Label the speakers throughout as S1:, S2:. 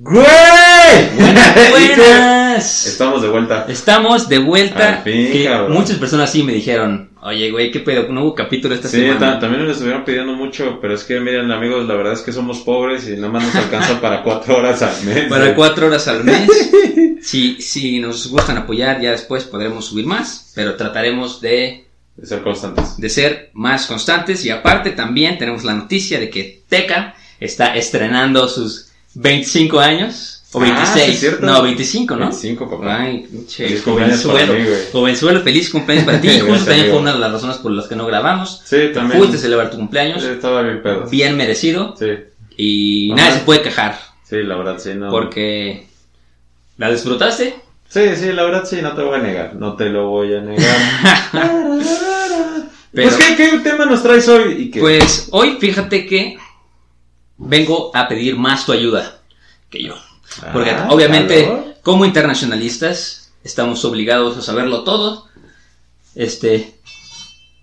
S1: ¡Güey!
S2: Buenas.
S1: Estamos de vuelta.
S2: Estamos de vuelta.
S1: Al fin,
S2: que
S1: cabrón.
S2: muchas personas sí me dijeron, oye, güey, ¿qué pedo? No hubo capítulo esta
S1: Sí,
S2: semana.
S1: ta- también nos estuvieron pidiendo mucho, pero es que miren amigos, la verdad es que somos pobres y nada más nos alcanza para cuatro horas al mes.
S2: Para cuatro horas al mes. si, si nos gustan apoyar, ya después podremos subir más, pero trataremos de,
S1: De ser constantes.
S2: de ser más constantes. Y aparte también tenemos la noticia de que Teca está estrenando sus 25 años. O
S1: Ah,
S2: 26.
S1: sí, es cierto.
S2: no, 25, ¿no?
S1: 25, papá.
S2: Ay,
S1: para
S2: jovenzuelo.
S1: mí.
S2: Jovenzuelo, feliz cumpleaños para ti. Justo también fue una de las razones por las que no grabamos.
S1: Sí, también.
S2: Fuiste a celebrar tu cumpleaños.
S1: Sí, estaba bien pedo.
S2: Bien merecido.
S1: Sí,
S2: Y
S1: Ajá.
S2: nadie se puede quejar.
S1: sí, la verdad sí, no.
S2: Porque... ¿La disfrutaste?
S1: Sí, sí, la verdad sí, no te voy a negar. No te lo voy a negar.
S2: Pero-
S1: Pues, ¿qué, ¿qué tema nos traes hoy? ¿Y qué?
S2: Pues hoy fíjate que vengo a pedir más tu ayuda que yo. Porque
S1: Ah,
S2: obviamente como internacionalistas estamos obligados a saberlo todo. Este...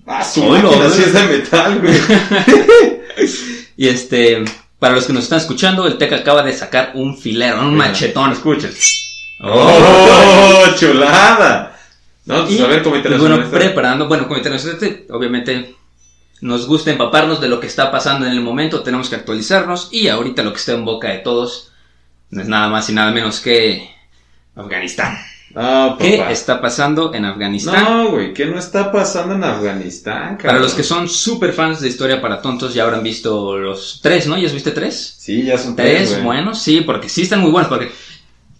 S1: Ah, su
S2: Hoy lo-
S1: máquina sí es de metal, güey.
S2: Y este... Para los que nos están escuchando, el Teca acaba de sacar un filero, un machetón.
S1: Escuchen.
S2: Oh.
S1: ¡Oh, chulada! No, pues
S2: Y,
S1: a ver, como
S2: bueno, preparando, bueno, como internacionalista, obviamente nos gusta empaparnos de lo que está pasando en el momento, tenemos que actualizarnos y ahorita lo que está en boca de todos no es nada más y nada menos que Afganistán.
S1: Ah,
S2: ¿Qué está pasando en Afganistán?
S1: No, güey, ¿qué no está pasando en Afganistán, cabrón?
S2: Para los que son súper fans de Historia para Tontos ya habrán visto los tres, ¿no? ¿Ya viste tres?
S1: Sí, ya son
S2: Tres,
S1: tres, güey.
S2: buenos, sí, porque sí están muy buenos, porque...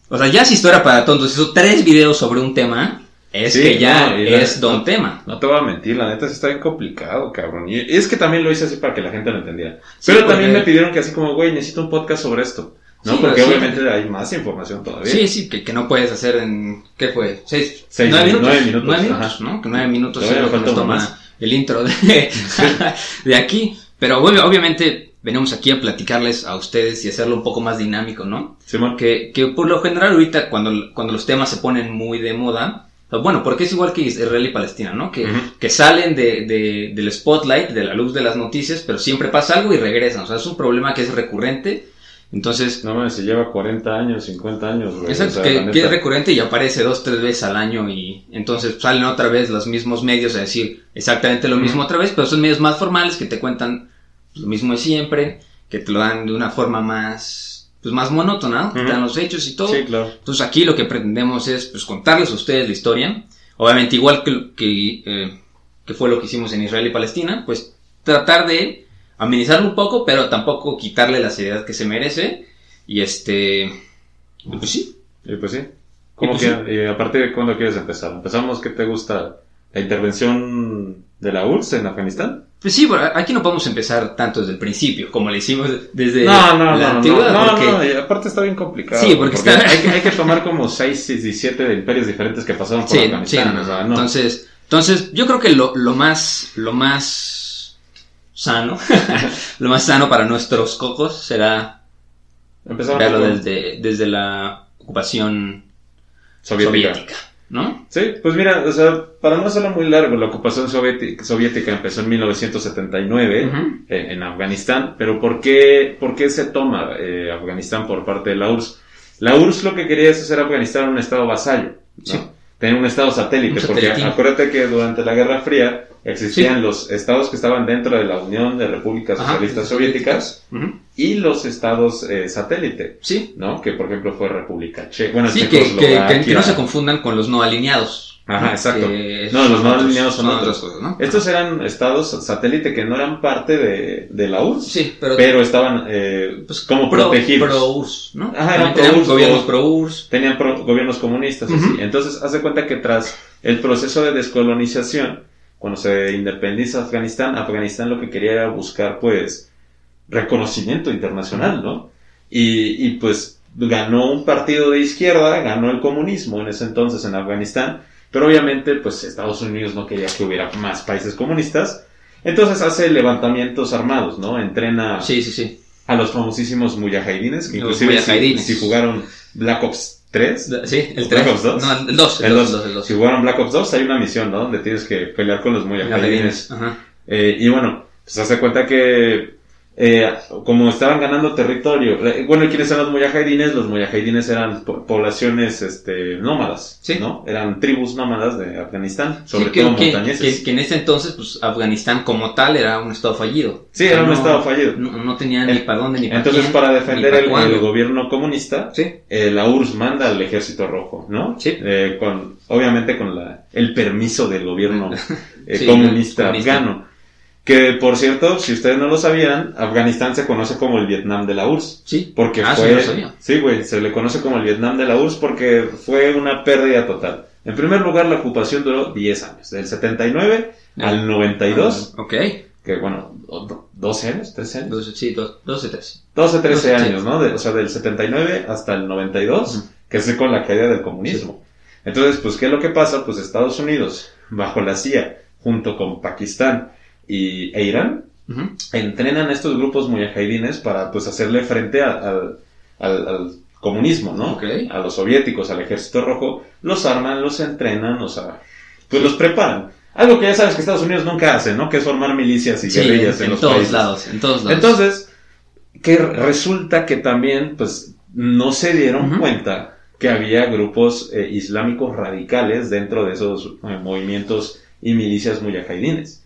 S2: O sea, ya si Historia para Tontos hizo tres videos sobre un tema, es
S1: Sí,
S2: que ya
S1: no, y la-
S2: es don tema.
S1: No te voy a mentir, la neta sí está bien complicado, cabrón. Y es que también lo hice así para que la gente lo entendiera.
S2: Sí,
S1: Pero también me pidieron que así como, güey, necesito un podcast sobre esto. ¿no?
S2: Sí,
S1: Porque
S2: sí.
S1: obviamente hay más información todavía.
S2: Sí, sí, que, que no puedes hacer en. ¿Qué fue? ¿Seis?
S1: Seis,
S2: nueve minutos.
S1: nueve minutos,
S2: Nueve minutos,
S1: ajá.
S2: ¿no? Que nueve minutos es lo que nos toma
S1: más.
S2: el intro de, de aquí. Pero obvio- obviamente venimos aquí a platicarles a ustedes y hacerlo un poco más dinámico, ¿no?
S1: Simón.
S2: Que, que por lo general ahorita cuando, cuando los temas se ponen muy de moda, bueno, porque es igual que Israel y Palestina, ¿no? Que, que salen de, de- del spotlight, de la luz de las noticias, pero siempre pasa algo y regresan. O sea, es un problema que es recurrente. Entonces,
S1: No mames, se lleva 40 años, 50 años, güey.
S2: Exacto,
S1: O sea,
S2: que, es recurrente y aparece dos, tres veces al año y entonces salen otra vez los mismos medios a decir exactamente lo mismo otra vez, pero son medios más formales que te cuentan lo mismo de siempre, que te lo dan de una forma más, pues más monótona, ¿no? Dan los hechos y todo.
S1: Sí, claro.
S2: Entonces aquí lo que pretendemos es pues contarles a ustedes la historia, obviamente igual que, que, eh, que fue lo que hicimos en Israel y Palestina, pues tratar de amenizarlo un poco, pero tampoco quitarle la seriedad que se merece y este, y pues sí,
S1: Y pues sí. ¿Cómo
S2: pues
S1: que, a partir de cuándo quieres empezar? ¿Empezamos? ¿Qué te gusta? ¿La intervención de la URSS en Afganistán?
S2: Pues sí, bueno, aquí no podemos empezar tanto desde el principio, como le hicimos desde
S1: No, no,
S2: la
S1: no,
S2: antigüedad,
S1: no,
S2: porque
S1: no, y aparte está bien complicado.
S2: Sí, porque está-
S1: hay, que, hay que tomar como 6, 17 de imperios diferentes que pasaron por
S2: sí, sí,
S1: Afganistán.
S2: no,
S1: o sea,
S2: entonces, entonces yo creo que lo, lo más, lo más sano, lo más sano para nuestros cocos será
S1: Empezamos
S2: verlo desde, desde la ocupación
S1: soviética.
S2: soviética, ¿no?
S1: Sí, pues mira, o sea, para no hacerlo muy largo, la ocupación soviética, soviética empezó en 1979
S2: Ujú.
S1: eh, en Afganistán, pero ¿por qué, por qué se toma eh, Afganistán por parte de la URSS? La URSS lo que quería es hacer Afganistán un estado vasallo, ¿no?
S2: Sí.
S1: Tener un estado satélite,
S2: Un
S1: porque acuérdate que durante la Guerra Fría existían los estados que estaban dentro de la Unión de Repúblicas
S2: Ajá.
S1: Socialistas Soviéticas y los estados eh, satélite,
S2: Sí,
S1: ¿no? Que por ejemplo fue República Checa, bueno,
S2: sí, que, no se confundan con los no alineados.
S1: Ajá, exacto. No, los
S2: son
S1: no
S2: otros-
S1: alineados son otros.
S2: otras cosas, ¿no?
S1: Estos eran estados satélite que no eran parte de, de la URSS,
S2: Sí, pero,
S1: pero estaban eh,
S2: pues,
S1: como
S2: pro,
S1: protegidos.
S2: Pro URSS, ¿no?
S1: Ajá, eran
S2: tenemos
S1: pro-URSS,
S2: gobiernos pro URSS.
S1: Tenían pro- gobiernos comunistas,
S2: Ujú.
S1: así. Entonces, hace cuenta que tras el proceso de descolonización, cuando se independiza Afganistán, Afganistán lo que quería era buscar, pues, reconocimiento internacional, ¿no? Y, y pues ganó un partido de izquierda, ganó el comunismo en ese entonces en Afganistán, pero obviamente, pues Estados Unidos no quería que hubiera más países comunistas, entonces hace levantamientos armados, ¿no? Entrena
S2: Sí, sí, sí.
S1: a los famosísimos mujahidines, que
S2: Los
S1: inclusive si, si jugaron Black Ops 3,
S2: Sí, el
S1: Black
S2: 3.
S1: Ops 2.
S2: No, el 2.
S1: el
S2: El 2,
S1: dos,
S2: el 2.
S1: si jugaron Black Ops 2 hay una misión, ¿no? Donde tienes que pelear con los mujahidines. Eh, y bueno, pues hace cuenta que eh, como estaban ganando territorio, bueno, ¿quiénes eran los mujahidines? Los mujahidines eran po- poblaciones este, nómadas,
S2: Sí.
S1: ¿no? Eran tribus nómadas de Afganistán, sobre
S2: Sí, que,
S1: todo montañeses.
S2: que- que en ese entonces, pues, Afganistán como tal era un estado fallido.
S1: Sí, era un estado fallido.
S2: No, no tenía ni para dónde ni para
S1: Entonces,
S2: quién,
S1: para defender el, gobierno comunista,
S2: Sí.
S1: eh, la URSS manda al ejército rojo, ¿no?
S2: Sí.
S1: Eh, con, obviamente con la, el permiso del gobierno eh, comunista,
S2: comunista.
S1: afgano. Que, por cierto, si ustedes no lo sabían, Afganistán se conoce como el Vietnam de la URSS.
S2: Sí.
S1: Porque
S2: Ah, sí,
S1: fue...
S2: lo sabía.
S1: Sí, güey, se le conoce como el Vietnam de la URSS porque fue una pérdida total. En primer lugar, la ocupación duró 10 años, del 79 al 92,
S2: Ah, ok.
S1: que bueno, o- do- 12 años, 13 años.
S2: Dos, sí, dos, 12, 13.
S1: 12, 13
S2: Doce, sí.
S1: años, ¿no? De- o sea, del 79 hasta el 92,
S2: Ujú.
S1: que es con la caída del comunismo. Entonces, pues, ¿qué es lo que pasa? Pues Estados Unidos, bajo la CIA, junto con Pakistán y, e Irán,
S2: Ujú.
S1: entrenan a estos grupos mujahidines para, pues, hacerle frente a- al, al- al comunismo, ¿no? A los soviéticos, al ejército rojo, los arman, los entrenan, o sea, pues los preparan. Algo que ya sabes que Estados Unidos nunca hace, ¿no? Que es formar milicias y
S2: Sí,
S1: guerrillas en,
S2: en
S1: los
S2: todos
S1: países.
S2: lados, en todos lados.
S1: Entonces, que resulta que también, pues, no se dieron cuenta que había grupos eh, islámicos radicales dentro de esos eh, movimientos y milicias mujahidines.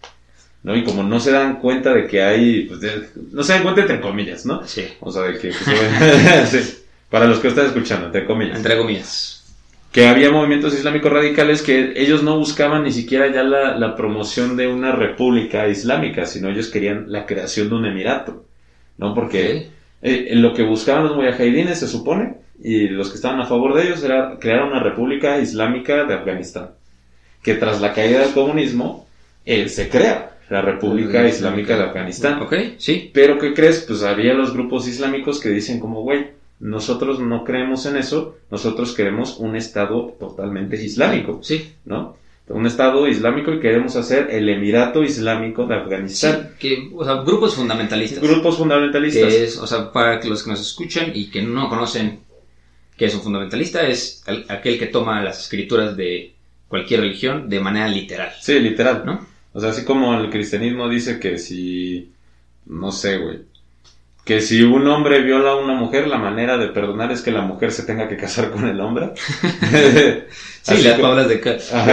S1: ¿No? Y como no se dan cuenta de que hay, pues, de- no se dan cuenta entre comillas, ¿no?
S2: Sí.
S1: O sea, de que, pues, sí, para los que están escuchando, entre comillas
S2: Entre comillas.
S1: que había movimientos islámicos radicales que ellos no buscaban ni siquiera ya la, la promoción de una república islámica, sino ellos querían la creación de un emirato, ¿no? Porque eh, lo que buscaban los mujahidines, se supone, y los que estaban a favor de ellos, era crear una república islámica de Afganistán, que tras la caída del comunismo, eh, se crea la república islámica de Afganistán.
S2: Ok, sí.
S1: Pero ¿qué crees? Pues había los grupos islámicos que dicen como, güey, nosotros no creemos en eso, nosotros queremos un Estado totalmente islámico,
S2: Sí.
S1: ¿no? Un Estado islámico y queremos hacer el Emirato Islámico de
S2: Sí,
S1: Afganistán.
S2: que, o sea, grupos fundamentalistas.
S1: Grupos fundamentalistas.
S2: que es, o sea, para que los que nos escuchan y que no conocen qué es un fundamentalista, es el- aquel que toma las escrituras de cualquier religión de manera literal,
S1: Sí, literal.
S2: ¿no?
S1: O sea, así como el cristianismo dice que si, no sé, güey, que si un hombre viola a una mujer, la manera de perdonar es que la mujer se tenga que casar con el hombre.
S2: Sí, las palabras de.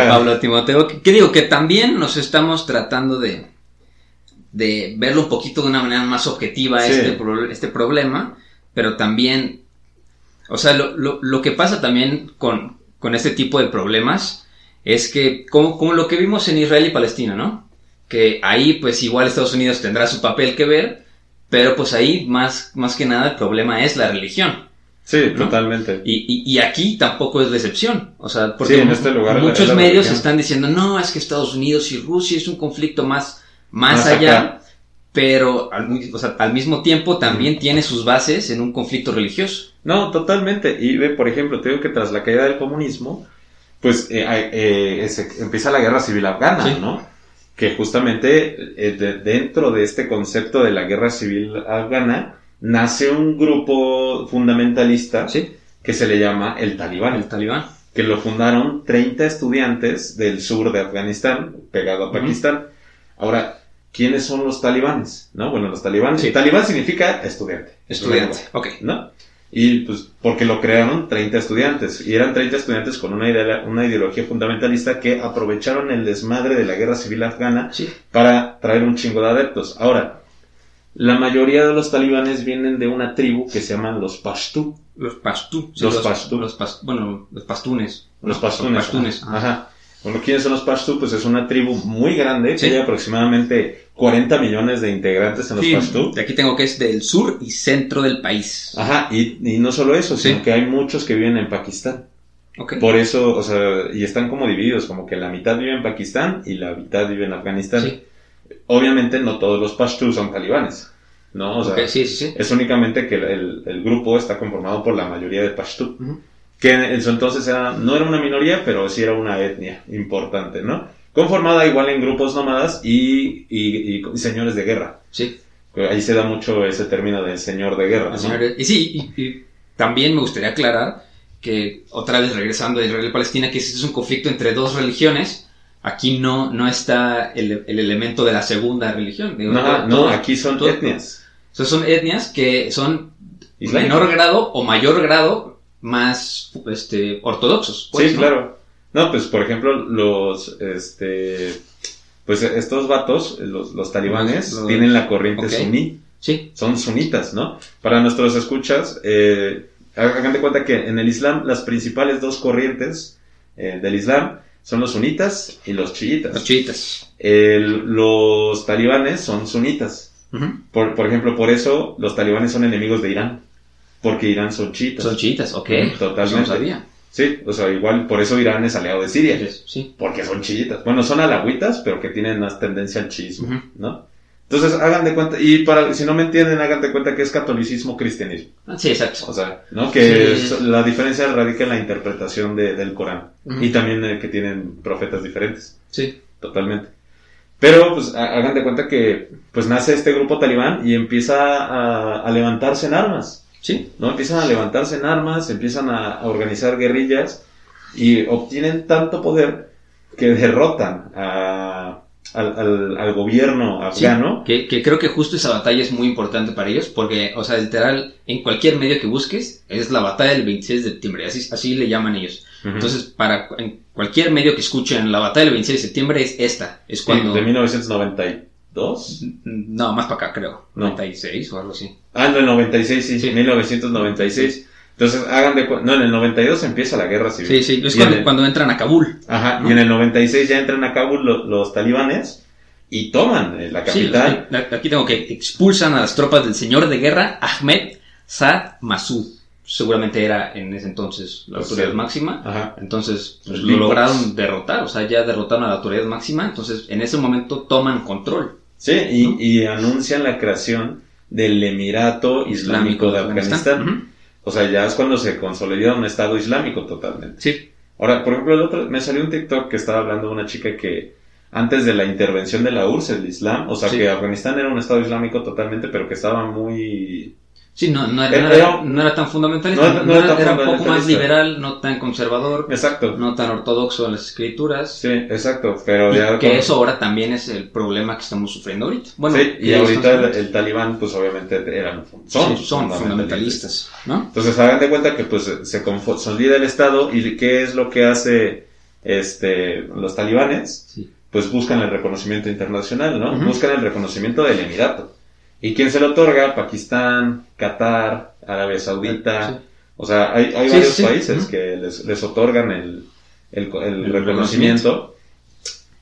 S2: Pablo a Timoteo, que, que digo que también nos estamos tratando de, de verlo un poquito de una manera más objetiva
S1: Sí.
S2: este, pro- este problema, pero también, o sea, lo, lo, lo que pasa también con, con este tipo de problemas es que, como, como lo que vimos en Israel y Palestina, ¿no? Que ahí pues igual Estados Unidos tendrá su papel que ver, pero pues ahí más, más que nada el problema es la religión.
S1: Sí,
S2: ¿no?
S1: totalmente.
S2: Y, y, y aquí tampoco es la excepción. O sea, porque
S1: Sí, en este lugar
S2: muchos
S1: la
S2: medios
S1: religión.
S2: están diciendo, no, es que Estados Unidos y Rusia es un conflicto más, más,
S1: Más
S2: allá,
S1: acá.
S2: pero al, mi- o sea, al mismo tiempo también tiene sus bases en un conflicto religioso.
S1: No, totalmente. Y ve, por ejemplo, te digo que tras la caída del comunismo, pues eh, eh, se- empieza la guerra civil afgana,
S2: Sí.
S1: ¿no? Que justamente eh, de- dentro de este concepto de la guerra civil afgana nace un grupo fundamentalista
S2: Sí,
S1: que se le llama el Talibán,
S2: el talibán.
S1: que lo fundaron 30 estudiantes del sur de Afganistán, pegado a. Pakistán. Ahora, ¿quiénes son los talibanes? ¿No? Bueno, los talibanes.
S2: Sí.
S1: Talibán significa estudiante.
S2: Estudiante. Ok.
S1: ¿no? Y pues porque lo crearon 30 estudiantes y eran 30 estudiantes con una, idea- una ideología fundamentalista que aprovecharon el desmadre de la guerra civil afgana
S2: Sí.
S1: para traer un chingo de adeptos. Ahora, la mayoría de los talibanes vienen de una tribu que se llaman los Pashtú.
S2: Los pastú. sí,
S1: Los pastú.
S2: Los pas- bueno, los pastunes.
S1: Los
S2: pastunes.
S1: Ajá. Ajá. Bueno, ¿quiénes son los Pashtú? Pues es una tribu muy grande,
S2: Sí.
S1: hay aproximadamente 40 millones de integrantes en los
S2: Sí, de aquí tengo que es del sur y centro del país.
S1: Ajá, y, y no solo eso,
S2: Sí.
S1: sino que hay muchos que viven en Pakistán.
S2: Ok.
S1: Por eso, o sea, y están como divididos, como que la mitad vive en Pakistán y la mitad vive en Afganistán.
S2: Sí.
S1: Obviamente no todos los Pashtus son talibanes, ¿no? O sea,
S2: Ok, sí, sí, sí.
S1: es únicamente que el, el grupo está conformado por la mayoría de Pashtu,
S2: Ujú.
S1: Que en su entonces era, no era una minoría, pero sí era una etnia importante, ¿no? Conformada igual en grupos nómadas y, y- y señores de guerra.
S2: Sí.
S1: Ahí se da mucho ese término de señor de guerra,
S2: Y sí, y, y también me gustaría aclarar que otra vez regresando a Israel y Palestina, que este es un conflicto entre dos religiones, aquí no, no está el, el elemento de la segunda religión. Digo,
S1: No,
S2: todo-
S1: no,
S2: todo-
S1: aquí son
S2: todo-
S1: etnias.
S2: o sea, son etnias que son menor grado o mayor grado más este, ortodoxos. pues,
S1: sí,
S2: ¿no?
S1: claro. No, pues por ejemplo, los, este, pues estos vatos, los, los talibanes,
S2: Los- los-
S1: tienen la corriente suní,
S2: Sí,
S1: son sunitas, ¿no? Para nuestros escuchas, eh, hagan de cuenta que en el Islam las principales dos corrientes eh, del Islam son los sunitas y los chiitas.
S2: los chiitas.
S1: El- los talibanes son sunitas. Por, por ejemplo, por eso los talibanes son enemigos de Irán, porque Irán son chiitas.
S2: Son chiitas, ok.
S1: Totalmente.
S2: No sabía.
S1: Sí, o sea, igual por eso Irán es aliado de Siria.
S2: Sí.
S1: Porque son chiitas. Bueno, son alagüitas, pero que tienen más tendencia al chiismo. ¿no? Entonces, hagan de cuenta, y para, si no me entienden, hagan de cuenta que es catolicismo cristianismo.
S2: Ah, Sí, exacto.
S1: O sea, ¿no? Que
S2: Sí.
S1: es- la diferencia radica en la interpretación de- del Corán. Y también eh, que tienen profetas diferentes,
S2: Sí.
S1: totalmente. Pero, pues, ha- hagan de cuenta que, pues, nace este grupo talibán y empieza a, a levantarse en armas.
S2: Sí.
S1: ¿no? Empiezan a levantarse en armas, empiezan a, a organizar guerrillas y obtienen tanto poder que derrotan a- al, al- al gobierno
S2: Sí,
S1: afgano.
S2: que, que creo que justo esa batalla es muy importante para ellos, porque, o sea, literal, en cualquier medio que busques, es la batalla del 26 de septiembre, así, así le llaman ellos. Entonces, para en cualquier medio que escuchen la batalla del 26 de septiembre es esta, es
S1: Sí,
S2: cuando...
S1: de 1992.
S2: No, más para acá, creo.
S1: No.
S2: 96 o algo así.
S1: Ah, en el 96, sí,
S2: Sí.
S1: 1996. Entonces, hagan de No, en el 92 empieza la guerra civil.
S2: Sí, sí, es cuando,
S1: en el-
S2: cuando entran a Kabul.
S1: Ajá,
S2: ¿no?
S1: y en el 96 ya entran a Kabul lo- los talibanes y toman eh, la
S2: Sí,
S1: capital.
S2: aquí- aquí tengo que expulsan a las tropas del señor de guerra Ahmed Saad Massoud. Seguramente era en ese entonces la
S1: O
S2: autoridad
S1: sea,
S2: máxima.
S1: Ajá.
S2: Entonces pues, lo lograron derrotar, o sea, ya derrotaron a la autoridad máxima. Entonces, en ese momento toman control.
S1: Sí, y,
S2: ¿no?
S1: y anuncian la creación del Emirato Islámico de Afganistán. O sea, ya es cuando se consolida un Estado Islámico totalmente.
S2: Sí.
S1: Ahora, por ejemplo, el otro, me salió un TikTok que estaba hablando de una chica que antes de la intervención de la URSS, el Islam, o sea,
S2: Sí.
S1: que Afganistán era un Estado Islámico totalmente, pero que estaba muy...
S2: Sí, no, no, era,
S1: Era-
S2: no era- tan fundamentalista,
S1: No era-
S2: un poco más liberal, no tan conservador,
S1: Exacto.
S2: no tan ortodoxo en las escrituras.
S1: Sí, exacto, pero
S2: Y
S1: ya...
S2: que
S1: con-
S2: eso ahora también es el problema que estamos sufriendo ahorita. Bueno,
S1: sí, y ahorita el, talibán, pues obviamente eran...
S2: sí,
S1: Son,
S2: son fundamentalistas, ¿no?
S1: Entonces hagan de cuenta que pues se consolida el Estado y qué es lo que hace este los talibanes,
S2: Sí.
S1: pues buscan el reconocimiento internacional, ¿no? Buscan el reconocimiento del Emirato. ¿Y quién se lo otorga? Pakistán, Qatar, Arabia Saudita.
S2: Sí.
S1: O sea, hay, hay
S2: Sí,
S1: varios
S2: sí.
S1: países que les, les otorgan el, el, el
S2: El
S1: reconocimiento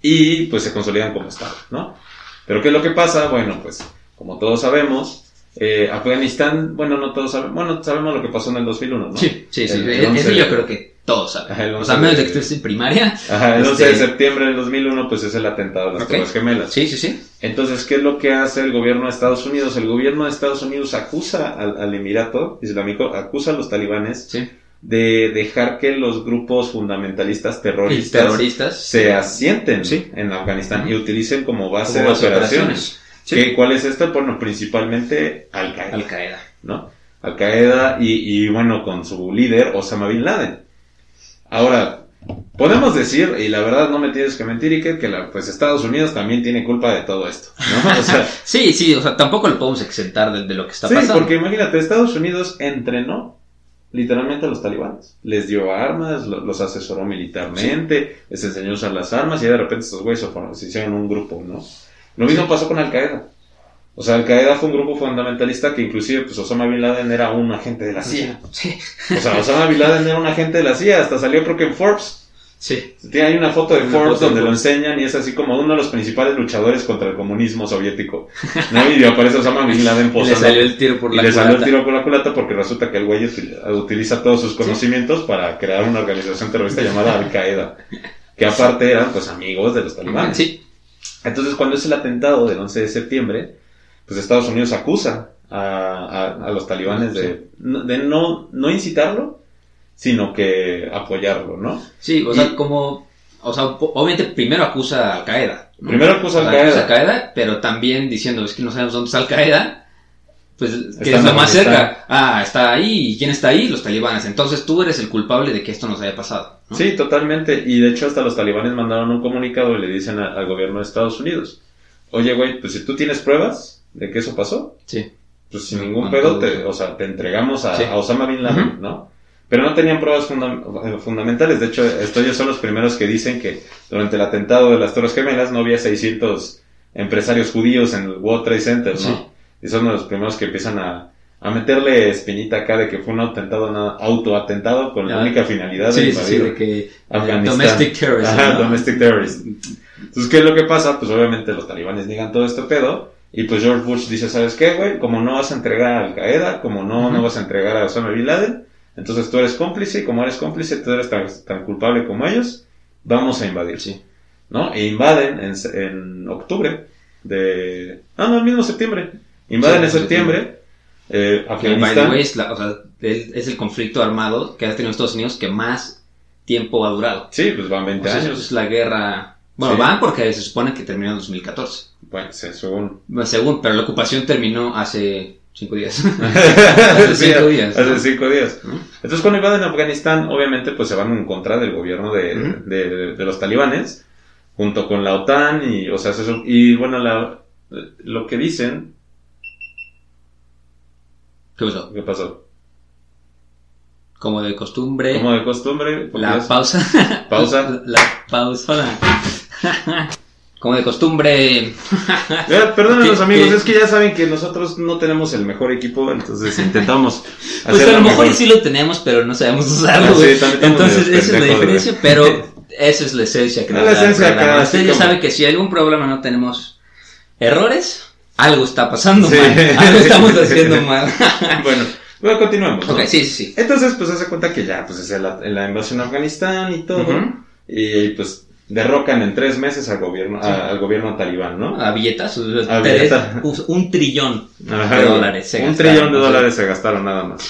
S1: y pues se consolidan como Estado, ¿no? Pero ¿qué es lo que pasa? Bueno, pues como todos sabemos, eh, Afganistán, bueno, no todos sabemos, bueno, sabemos lo que pasó en el 2001, ¿no?
S2: Sí, sí, sí. Ese
S1: 11
S2: yo creo que todos saben.
S1: Ajá,
S2: o sea, a
S1: 11
S2: menos de
S1: de-
S2: que estés en primaria.
S1: Ajá, el 11 de
S2: Este-
S1: septiembre del 2001, pues es el atentado a las
S2: Ok.
S1: Torres Gemelas.
S2: Sí, sí, sí.
S1: Entonces, ¿qué es lo que hace el gobierno de Estados Unidos? El gobierno de Estados Unidos acusa al, al Emirato Islámico, acusa a los talibanes
S2: Sí.
S1: de dejar que los grupos fundamentalistas terroristas
S2: terroristas.
S1: se asienten
S2: Sí.
S1: en Afganistán y utilicen como base
S2: Como
S1: de
S2: base de
S1: operaciones. ¿Qué- ¿Cuál es esto? Bueno, principalmente Al-Qaeda,
S2: Al Qaeda.
S1: ¿no? Al-Qaeda y, y, bueno, con su líder Osama Bin Laden. Ahora, podemos decir, y la verdad no me tienes que mentir, Ike, que la, pues Estados Unidos también tiene culpa de todo esto, ¿no? O sea,
S2: Sí, sí, o sea, tampoco lo podemos exentar de, de lo que está
S1: sí,
S2: pasando.
S1: porque imagínate, Estados Unidos entrenó literalmente a los talibanes. Les dio armas, lo- los asesoró militarmente, les enseñó a usar las armas y de repente estos güeyes se hicieron un grupo, ¿no? Lo mismo pasó con Al Qaeda. O sea, Al Qaeda fue un grupo fundamentalista que inclusive pues Osama Bin Laden era un agente de la CIA.
S2: Sí.
S1: O sea, Osama Bin Laden era un agente de la CIA, hasta salió creo que en Forbes.
S2: Sí.
S1: Tiene hay una foto de
S2: Una
S1: Forbes
S2: foto de
S1: donde lo enseñan y es así como uno de los principales luchadores contra el comunismo soviético. ¿no? Y aparece Osama Bin Laden
S2: Y le
S1: posando.
S2: salió el tiro por
S1: y
S2: la
S1: le salió el
S2: culata.
S1: tiro por la culata porque resulta que el güey util- utiliza todos sus conocimientos para crear una organización terrorista llamada Al Qaeda. Que aparte eran pues amigos de los talibanes.
S2: Sí.
S1: Entonces, cuando es el atentado del 11 de septiembre, pues Estados Unidos acusa a, a- a los talibanes de, de no, no incitarlo, sino que apoyarlo, ¿no?
S2: Sí, o sea, como... O sea, obviamente primero acusa a Al Qaeda. ¿no?
S1: Primero acusa a Al Qaeda.
S2: acusa a Al Qaeda, pero también diciendo, es que no sabemos dónde está Al Qaeda. Pues,
S1: Está
S2: que es lo más cerca? Ah, está ahí. ¿Y quién está ahí? Los talibanes. Entonces tú eres el culpable de que esto nos haya pasado. ¿no?
S1: Sí, totalmente. Y de hecho hasta los talibanes mandaron un comunicado y le dicen a- al gobierno de Estados Unidos, oye, güey, pues si tú tienes pruebas de que eso pasó,
S2: Sí.
S1: pues sin ningún pedo, te, o sea, te entregamos a,
S2: Sí.
S1: a Osama Bin Laden. ¿no? Pero no tenían pruebas funda- fundamentales. De hecho, estos son los primeros que dicen que durante el atentado de las Torres Gemelas no había 600 empresarios judíos en el World Trade Center, ¿no?
S2: Sí.
S1: Y son los primeros que empiezan a, a meterle espinita acá de que fue un atentado, na- autoatentado con la
S2: Ah,
S1: única finalidad de
S2: Sí, sí,
S1: invadir
S2: sí, de que... eh,
S1: Afganistán.
S2: domestic terrorism.
S1: Ajá,
S2: ¿no?
S1: domestic terrorist. Entonces, ¿qué es lo que pasa? Pues obviamente los talibanes niegan todo este pedo. Y pues George Bush dice, ¿sabes qué, güey? Como no vas a entregar a Al Qaeda, como no, no vas a entregar a Osama Bin Laden, entonces tú eres cómplice y como eres cómplice, tú eres tan, tan culpable como ellos, vamos a invadir.
S2: Sí.
S1: ¿No? E invaden en, en octubre de... Ah, no, el mismo septiembre. Invaden
S2: Sí,
S1: en septiembre. Eh,
S2: by the
S1: Afganistán.
S2: way, es, la- o sea, el- es el conflicto armado que ha tenido Estados Unidos que más tiempo ha durado.
S1: Sí, pues van
S2: O
S1: 20
S2: sea,
S1: años.
S2: es la guerra... Bueno,
S1: Sí.
S2: van porque se supone que terminó en 2014.
S1: Bueno, sí, según...
S2: Bueno, Según, pero la ocupación terminó hace cinco días. hace
S1: Sí,
S2: cinco días.
S1: Hace
S2: ¿no?
S1: cinco días.
S2: ¿no?
S1: Entonces cuando invaden Afganistán, obviamente pues se van en contra del gobierno de, de- de los talibanes, junto con la OTAN y, o sea, se- y bueno, la, lo que dicen,
S2: ¿Qué pasó?
S1: ¿qué pasó?
S2: Como de costumbre,
S1: Como de costumbre,
S2: la pausa.
S1: Pausa.
S2: la pausa. Como de costumbre.
S1: Eh, Perdónenos
S2: ¿Qué-
S1: amigos, es que ya saben que nosotros no tenemos el mejor equipo, entonces intentamos
S2: Pues a lo mejor
S1: mejor.
S2: sí lo tenemos, pero no sabemos usarlo.
S1: Ah, sí,
S2: Entonces, esa es la diferencia, pero esa es la esencia que nos
S1: la esencia
S2: Usted ya sabe que si hay algún problema no tenemos errores, algo está pasando
S1: Sí.
S2: mal. Algo estamos haciendo mal.
S1: Bueno, luego continuamos. ¿no?
S2: ok, sí, sí, sí.
S1: Entonces, pues hace cuenta que ya, pues es la, la invasión a Afganistán y todo. Y pues derrocan en tres meses al gobierno, a- al gobierno talibán, ¿no?
S2: A billetas,
S1: A
S2: tres- un- trillón
S1: Ajá,
S2: de dólares. se
S1: un
S2: gastaron,
S1: trillón de dólares se gastaron nada más.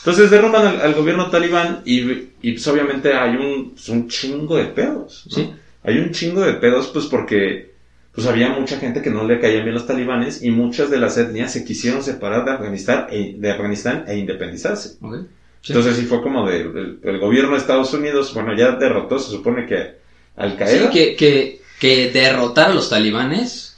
S1: Entonces derrumban al, al gobierno talibán y, y, pues obviamente hay un, pues, un chingo de pedos. ¿no?
S2: Sí.
S1: Hay un chingo de pedos pues porque pues había mucha gente que no le caían bien los talibanes y muchas de las etnias se quisieron separar de Afganistán e, de Afganistán e independizarse.
S2: Sí.
S1: Entonces sí fue como de, el, el gobierno de Estados Unidos, bueno, ya derrotó, se supone que Al
S2: Sí,
S1: Qaeda.
S2: que, que, que derrotar a los talibanes,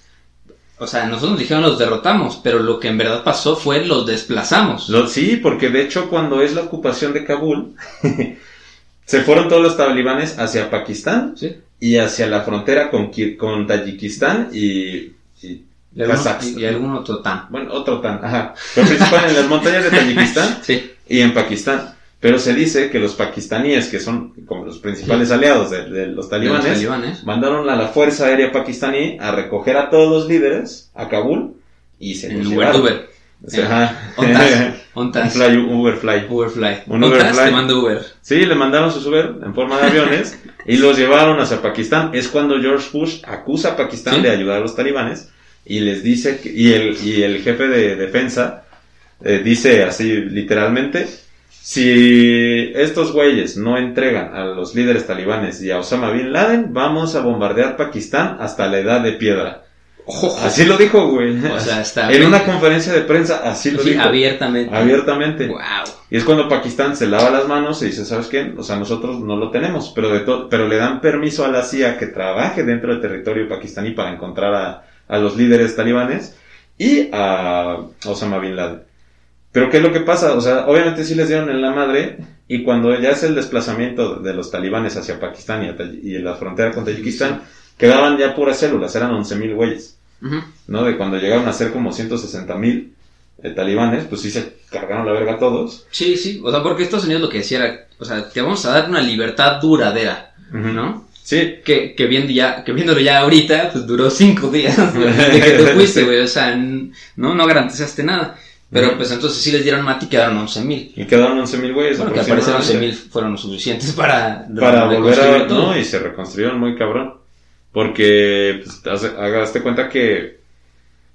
S2: o sea, nosotros dijeron los derrotamos, pero lo que en verdad pasó fue los desplazamos.
S1: Lo- sí, porque de hecho cuando es la ocupación de Kabul, se fueron todos los talibanes hacia Pakistán
S2: Sí.
S1: y hacia la frontera con, con Tayikistán y, y
S2: Y algún, y algún otro tan.
S1: Bueno, otro tan, ajá. Pero principal en las montañas de Tayikistán
S2: Sí.
S1: y en Pakistán. Pero se dice que los pakistaníes, que son como los principales aliados de, de los
S2: de los
S1: talibanes, mandaron a la Fuerza Aérea Pakistaní a recoger a todos los líderes a Kabul y se
S2: En
S1: los llevaron.
S2: Uber.
S1: O sea.
S2: Ontas.
S1: Un fly, Uberfly.
S2: Uberfly.
S1: Un Uberfly.
S2: te mando Uber.
S1: Sí, le mandaron sus Uber en forma de aviones y los llevaron hacia Pakistán. Es cuando George Bush acusa a Pakistán
S2: Sí.
S1: de ayudar a los talibanes y les dice, que- y, el, y el jefe de defensa eh, dice así literalmente, si estos güeyes no entregan a los líderes talibanes y a Osama Bin Laden, vamos a bombardear Pakistán hasta la edad de piedra. Así lo dijo, güey.
S2: O sea, está
S1: en una conferencia de prensa, así lo
S2: Sí,
S1: dijo.
S2: abiertamente.
S1: Abiertamente.
S2: Wow.
S1: Y es cuando Pakistán se lava las manos y dice, ¿sabes qué? O sea, nosotros no lo tenemos, pero, de pero le dan permiso a la CIA que trabaje dentro del territorio pakistaní para encontrar a, a los líderes talibanes y a Osama Bin Laden. Pero ¿qué es lo que pasa? O sea, obviamente sí les dieron en la madre y cuando ya es el desplazamiento de los talibanes hacia Pakistán y, la frontera con Tayikistán, quedaban ya puras células, eran 11.000 güeyes.
S2: Ujú.
S1: ¿no? De cuando llegaron a ser como 160 mil talibanes, pues sí se cargaron la verga a todos.
S2: Sí, sí. O sea, porque Estados Unidos lo que decía era, o sea, te vamos a dar una libertad duradera. ¿no?
S1: Sí.
S2: Que, que, viendo ya, que viéndolo ya ahorita, pues duró cinco días de que tú fuiste, güey. O sea, no, no garantizaste nada. Pero pues entonces sí les dieron mati y quedaron 11 mil.
S1: Y quedaron 11 mil güeyes.
S2: Bueno, que al parecer 11 mil fueron suficientes para...
S1: Para volver a... No, y se reconstruyeron muy cabrón. Porque, pues, hagaste cuenta que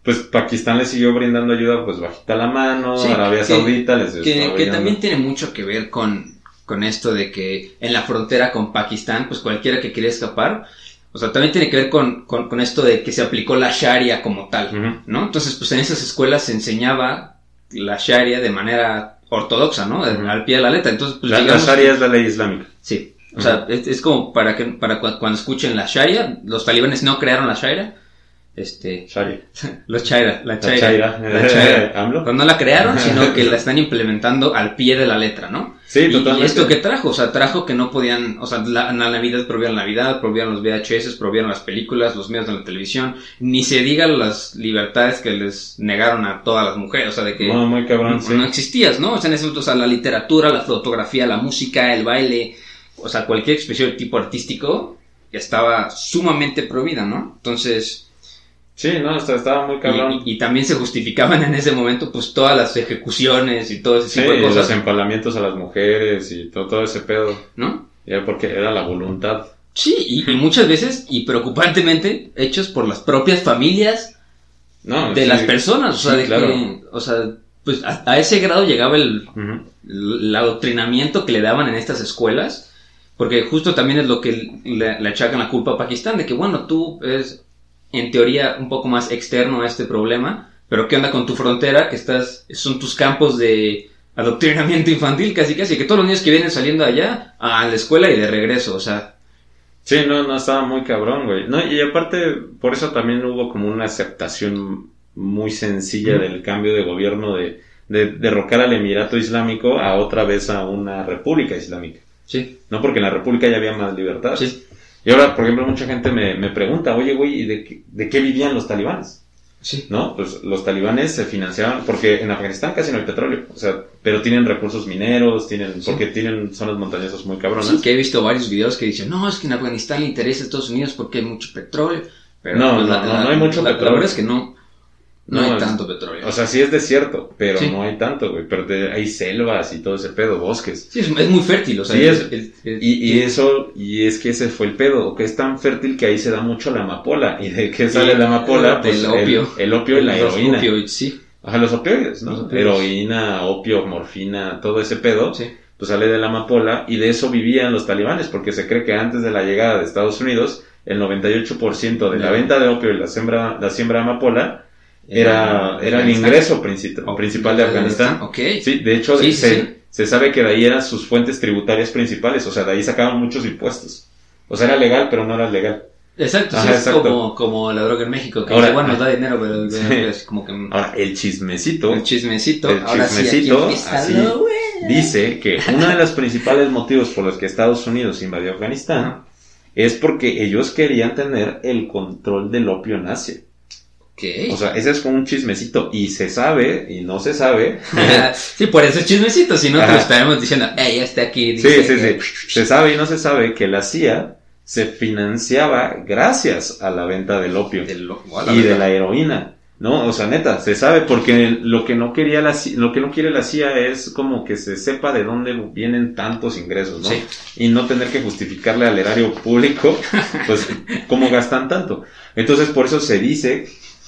S1: pues Pakistán le siguió brindando ayuda, pues bajita la mano, Arabia Saudita les
S2: que, que también tiene mucho que ver con, con esto de que en la frontera con Pakistán, pues cualquiera que quiera escapar, o sea, también tiene que ver con, con, esto de que se aplicó la Sharia como tal, ¿no? Entonces, pues en esas escuelas se enseñaba la Sharia de manera ortodoxa, ¿no? Al pie de la letra. Entonces, pues,
S1: la, la Sharia es la ley islámica.
S2: Sí. O sea, es, es, como para que para cuando escuchen la Sharia, los talibanes no crearon la Sharia, este los Chaira, la Chaira, la Chaira, pues no la crearon, sino que la están implementando al pie de la letra, ¿no?
S1: Sí, totalmente.
S2: Y esto que trajo, o sea, trajo que no podían, o sea, la, Navidad prohibían la Navidad, prohibían los VHS, prohibían las películas, los medios de la televisión, ni se diga las libertades que les negaron a todas las mujeres, o sea, de que
S1: no, muy cabrón,
S2: no, existías, ¿no? O sea, en ese momento, o sea, la literatura, la fotografía, la música, el baile, o sea, cualquier expresión de tipo artístico estaba sumamente prohibida, ¿no? Entonces,
S1: Sí, no, estaba muy cabrón.
S2: Y, también se justificaban en ese momento, pues, todas las ejecuciones y todo ese
S1: tipo de cosas. los empalamientos a las mujeres y todo, todo ese pedo.
S2: ¿No?
S1: Ya porque era la voluntad.
S2: Sí, y, muchas veces, y preocupantemente, hechos por las propias familias de las personas. O sea, de que, o sea, pues a, ese grado llegaba el, el, adoctrinamiento que le daban en estas escuelas. Porque justo también es lo que le, le achacan la culpa a Pakistán, de que, bueno, tú es en teoría un poco más externo a este problema, pero ¿qué onda con tu frontera? Que estás, son tus campos de adoctrinamiento infantil casi casi, que todos los niños que vienen saliendo allá a la escuela y de regreso, o sea.
S1: Sí, no, no, estaba muy cabrón, güey. No, y aparte, por eso también hubo como una aceptación muy sencilla del cambio de gobierno de, de derrocar al Emirato Islámico a otra vez a una república islámica.
S2: Sí.
S1: No porque en la república ya había más libertad.
S2: Sí.
S1: Y ahora, por ejemplo, mucha gente me, me pregunta, oye, güey, ¿y de qué, de qué vivían los talibanes?
S2: Sí.
S1: ¿No? Pues los talibanes se financiaban, porque en Afganistán casi no hay petróleo, o sea, pero tienen recursos mineros, tienen, porque tienen zonas montañosas muy cabronas. Sí,
S2: que he visto varios videos que dicen, no, es que en Afganistán le interesa a Estados Unidos porque hay mucho petróleo.
S1: Pero no, pues, no, no, no, hay mucho petróleo. La
S2: verdad es que no. No, hay tanto petróleo.
S1: O sea, sí es desierto, pero no hay tanto, güey. Pero hay selvas y todo ese pedo, bosques.
S2: Sí, es, muy fértil, o sea.
S1: Sí, es, y, y, eso, y es que ese fue el pedo, que es tan fértil que ahí se da mucho la amapola. ¿Y de qué sale la amapola?
S2: Pues el opio.
S1: El, opio y la heroína.
S2: Opioides, sí.
S1: Ajá, los opioides, ¿no? Heroína, opio, morfina, todo ese pedo.
S2: Sí.
S1: Pues sale de la amapola y de eso vivían los talibanes, porque se cree que antes de la llegada de Estados Unidos, el 98% de la venta de opio y la siembra, la siembra de amapola era, era el ingreso principal de Afganistán.
S2: Okay.
S1: Sí, de hecho, se, se, sabe que de ahí eran sus fuentes tributarias principales, o sea, de ahí sacaban muchos impuestos. O sea, era legal, pero no era legal.
S2: Exacto, sí, es como, como la droga en México, que Ahora, bueno, nos da dinero, pero es como que...
S1: Ahora, el chismecito.
S2: El chismecito.
S1: El chismecito, así, dice que uno de los principales motivos por los que Estados Unidos invadió Afganistán es porque ellos querían tener el control del opio en Asia. O sea, ese es como un chismecito y se sabe y no se sabe.
S2: sí, por eso es chismecito, si no te lo estaremos diciendo, ella está aquí.
S1: sí, sí, sí. Se sabe y no se sabe que la CIA se financiaba gracias a la venta del opio y de la heroína. No, o sea, neta, se sabe porque lo que no quería la lo que no quiere la CIA es como que se sepa de dónde vienen tantos ingresos, ¿no? Y no tener que justificarle al erario público, pues, cómo gastan tanto. Entonces, por eso se dice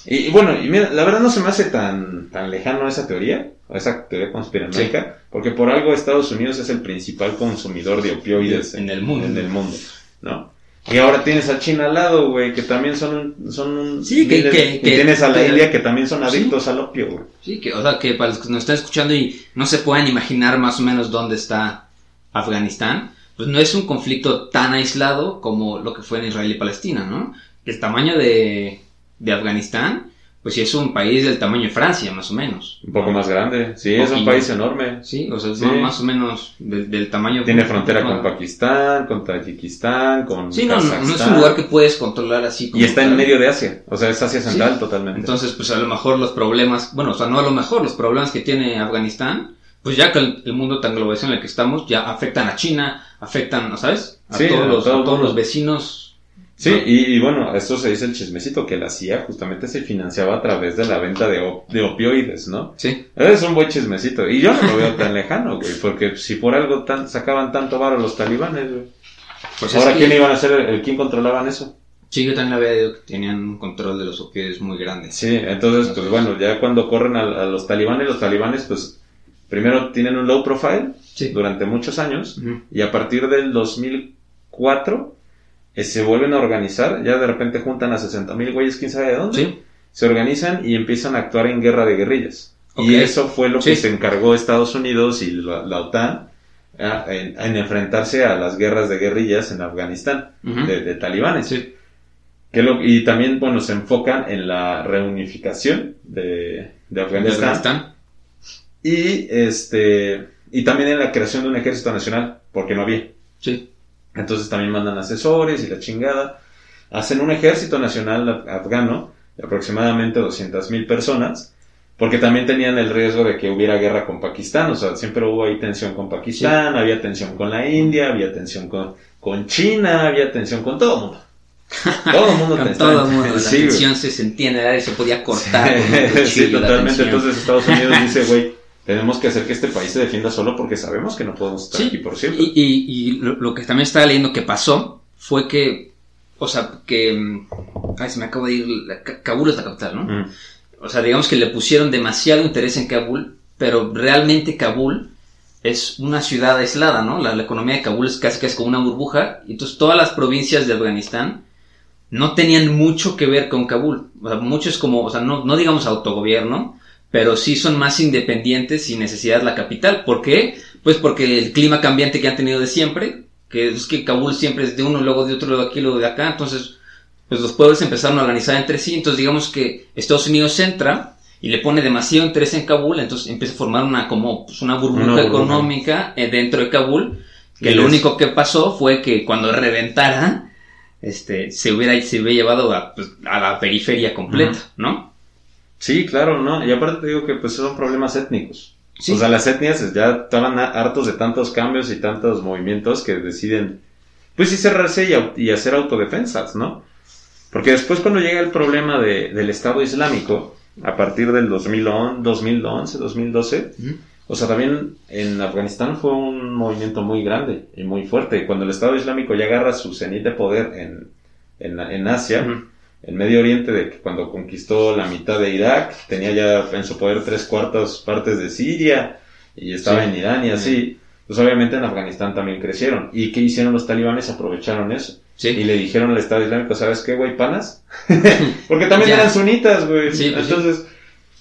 S1: y, bueno, y mira, la verdad no se me hace tan, tan lejano esa teoría, esa teoría conspiranoica, porque por algo Estados Unidos es el principal consumidor de opioides
S2: en, el mundo.
S1: En el mundo, ¿no? Y ahora tienes a China al lado, güey, que también son un... Son
S2: sí, que,
S1: y tienes a la India que también son adictos al opio, güey.
S2: Sí, que, o sea, que para los que nos están escuchando y no se pueden imaginar más o menos dónde está Afganistán, pues no es un conflicto tan aislado como lo que fue en Israel y Palestina, ¿no? El tamaño de, de Afganistán, pues sí es un país del tamaño de Francia, más o menos.
S1: Un poco más grande, sí, es un país enorme.
S2: Sí, o sea, es más o menos del, tamaño.
S1: Tiene frontera con Pakistán, con Tayikistán, con.
S2: Sí, no, no, es un lugar que puedes controlar así.
S1: y está en medio de Asia, o sea, es Asia Central totalmente.
S2: Entonces, pues a lo mejor los problemas, bueno, o sea, no a lo mejor, los problemas que tiene Afganistán, pues ya que el, el mundo tan globalizado en el que estamos, ya afectan a China, afectan, ¿no ¿sabes? A
S1: Sí,
S2: todos,
S1: a
S2: los, a todos los vecinos.
S1: Sí,
S2: ¿no?
S1: y, y bueno, esto se dice el chismecito, que la CIA justamente se financiaba a través de la venta de, op- de opioides, ¿no?
S2: Sí.
S1: Es un buen chismecito. Y yo no lo veo tan lejano, güey, porque si por algo tan, sacaban tanto varo los talibanes, güey.
S2: Pues
S1: Ahora,
S2: es que-
S1: ¿quién iban a ser el, el- quién controlaban eso?
S2: Sí, yo también había leído que tenían un control de los opioides muy grande.
S1: Sí, entonces, pues bueno, ya cuando corren a, a los talibanes, los talibanes, pues, primero tienen un low profile
S2: Sí.
S1: durante muchos años, y a partir del 2004 eh, se vuelven a organizar, ya de repente juntan a 60 mil güeyes, quién sabe de dónde,
S2: Sí.
S1: se organizan y empiezan a actuar en guerra de guerrillas. Y eso fue lo que se encargó Estados Unidos y la, la OTAN ah, en, en enfrentarse a las guerras de guerrillas en Afganistán, de, de talibanes.
S2: Sí.
S1: Que lo- y también, bueno, se enfocan en la reunificación de, de
S2: De
S1: Afganistán.
S2: Afganistán.
S1: Y, este, y también en la creación de un ejército nacional, porque no había.
S2: Sí.
S1: Entonces también mandan asesores y la chingada. Hacen un ejército nacional af- afgano de aproximadamente 200.000 personas, porque también tenían el riesgo de que hubiera guerra con Pakistán. O sea, siempre hubo ahí tensión con Pakistán, había tensión con la India, había tensión con, con China, había tensión con todo el mundo. Todo el mundo
S2: Con
S1: tensión.
S2: todo el mundo. La
S1: Sí, güey.
S2: tensión se sentía en el aire se podía cortar. con un
S1: sí,
S2: cuchillo la
S1: totalmente. Entonces Estados Unidos dice, güey, tenemos que hacer que este país se defienda solo porque sabemos que no podemos estar
S2: Sí,
S1: aquí por siempre.
S2: Y, y- y lo, lo que también estaba leyendo que pasó fue que, o sea, que, mm, ay, se me acaba de ir, la- Kabul es la capital, ¿no?
S1: Mm.
S2: O sea, digamos que le pusieron demasiado interés en Kabul, pero realmente Kabul es una ciudad aislada, ¿no? La, la economía de Kabul es casi que es como una burbuja, y entonces todas las provincias de Afganistán no tenían mucho que ver con Kabul. O sea, mucho es como, o sea, no, no digamos autogobierno, pero sí son más independientes sin necesidad de la capital. ¿Por qué? Pues porque el clima cambiante que han tenido de siempre, que es que Kabul siempre es de uno, luego de otro, luego de aquí, luego de acá, entonces pues los pueblos empezaron a organizar entre sí, entonces digamos que Estados Unidos entra y le pone demasiado interés en Kabul, entonces empieza a formar una como pues, una burbuja,
S1: Una burbuja.
S2: económica eh, dentro de Kabul, que lo único que pasó fue que cuando reventara, este, se hubiera, se hubiera llevado a, pues, a la periferia completa, ¿no?
S1: Sí, claro, ¿no? Y aparte te digo que pues son problemas étnicos.
S2: Sí.
S1: O sea, las etnias ya estaban hartos de tantos cambios y tantos movimientos que deciden, pues sí, cerrarse y, y hacer autodefensas, ¿no? Porque después cuando llega el problema de- del Estado Islámico, a partir del 2011, 2011, 2012,
S2: Ujú.
S1: o sea, también en Afganistán fue un movimiento muy grande y muy fuerte. Cuando el Estado Islámico ya agarra su cenit de poder en, en, en Asia. En Medio Oriente, de que cuando conquistó la mitad de Irak, tenía ya en su poder tres cuartas partes de Siria y estaba
S2: Sí.
S1: en Irán y así. Pues obviamente en Afganistán también crecieron. ¿Y qué hicieron los talibanes? Aprovecharon eso.
S2: Sí.
S1: Y le dijeron al Estado Islámico, ¿sabes qué, güey? ¿Panas? Porque también eran sunitas, güey.
S2: Sí, pues sí.
S1: Entonces,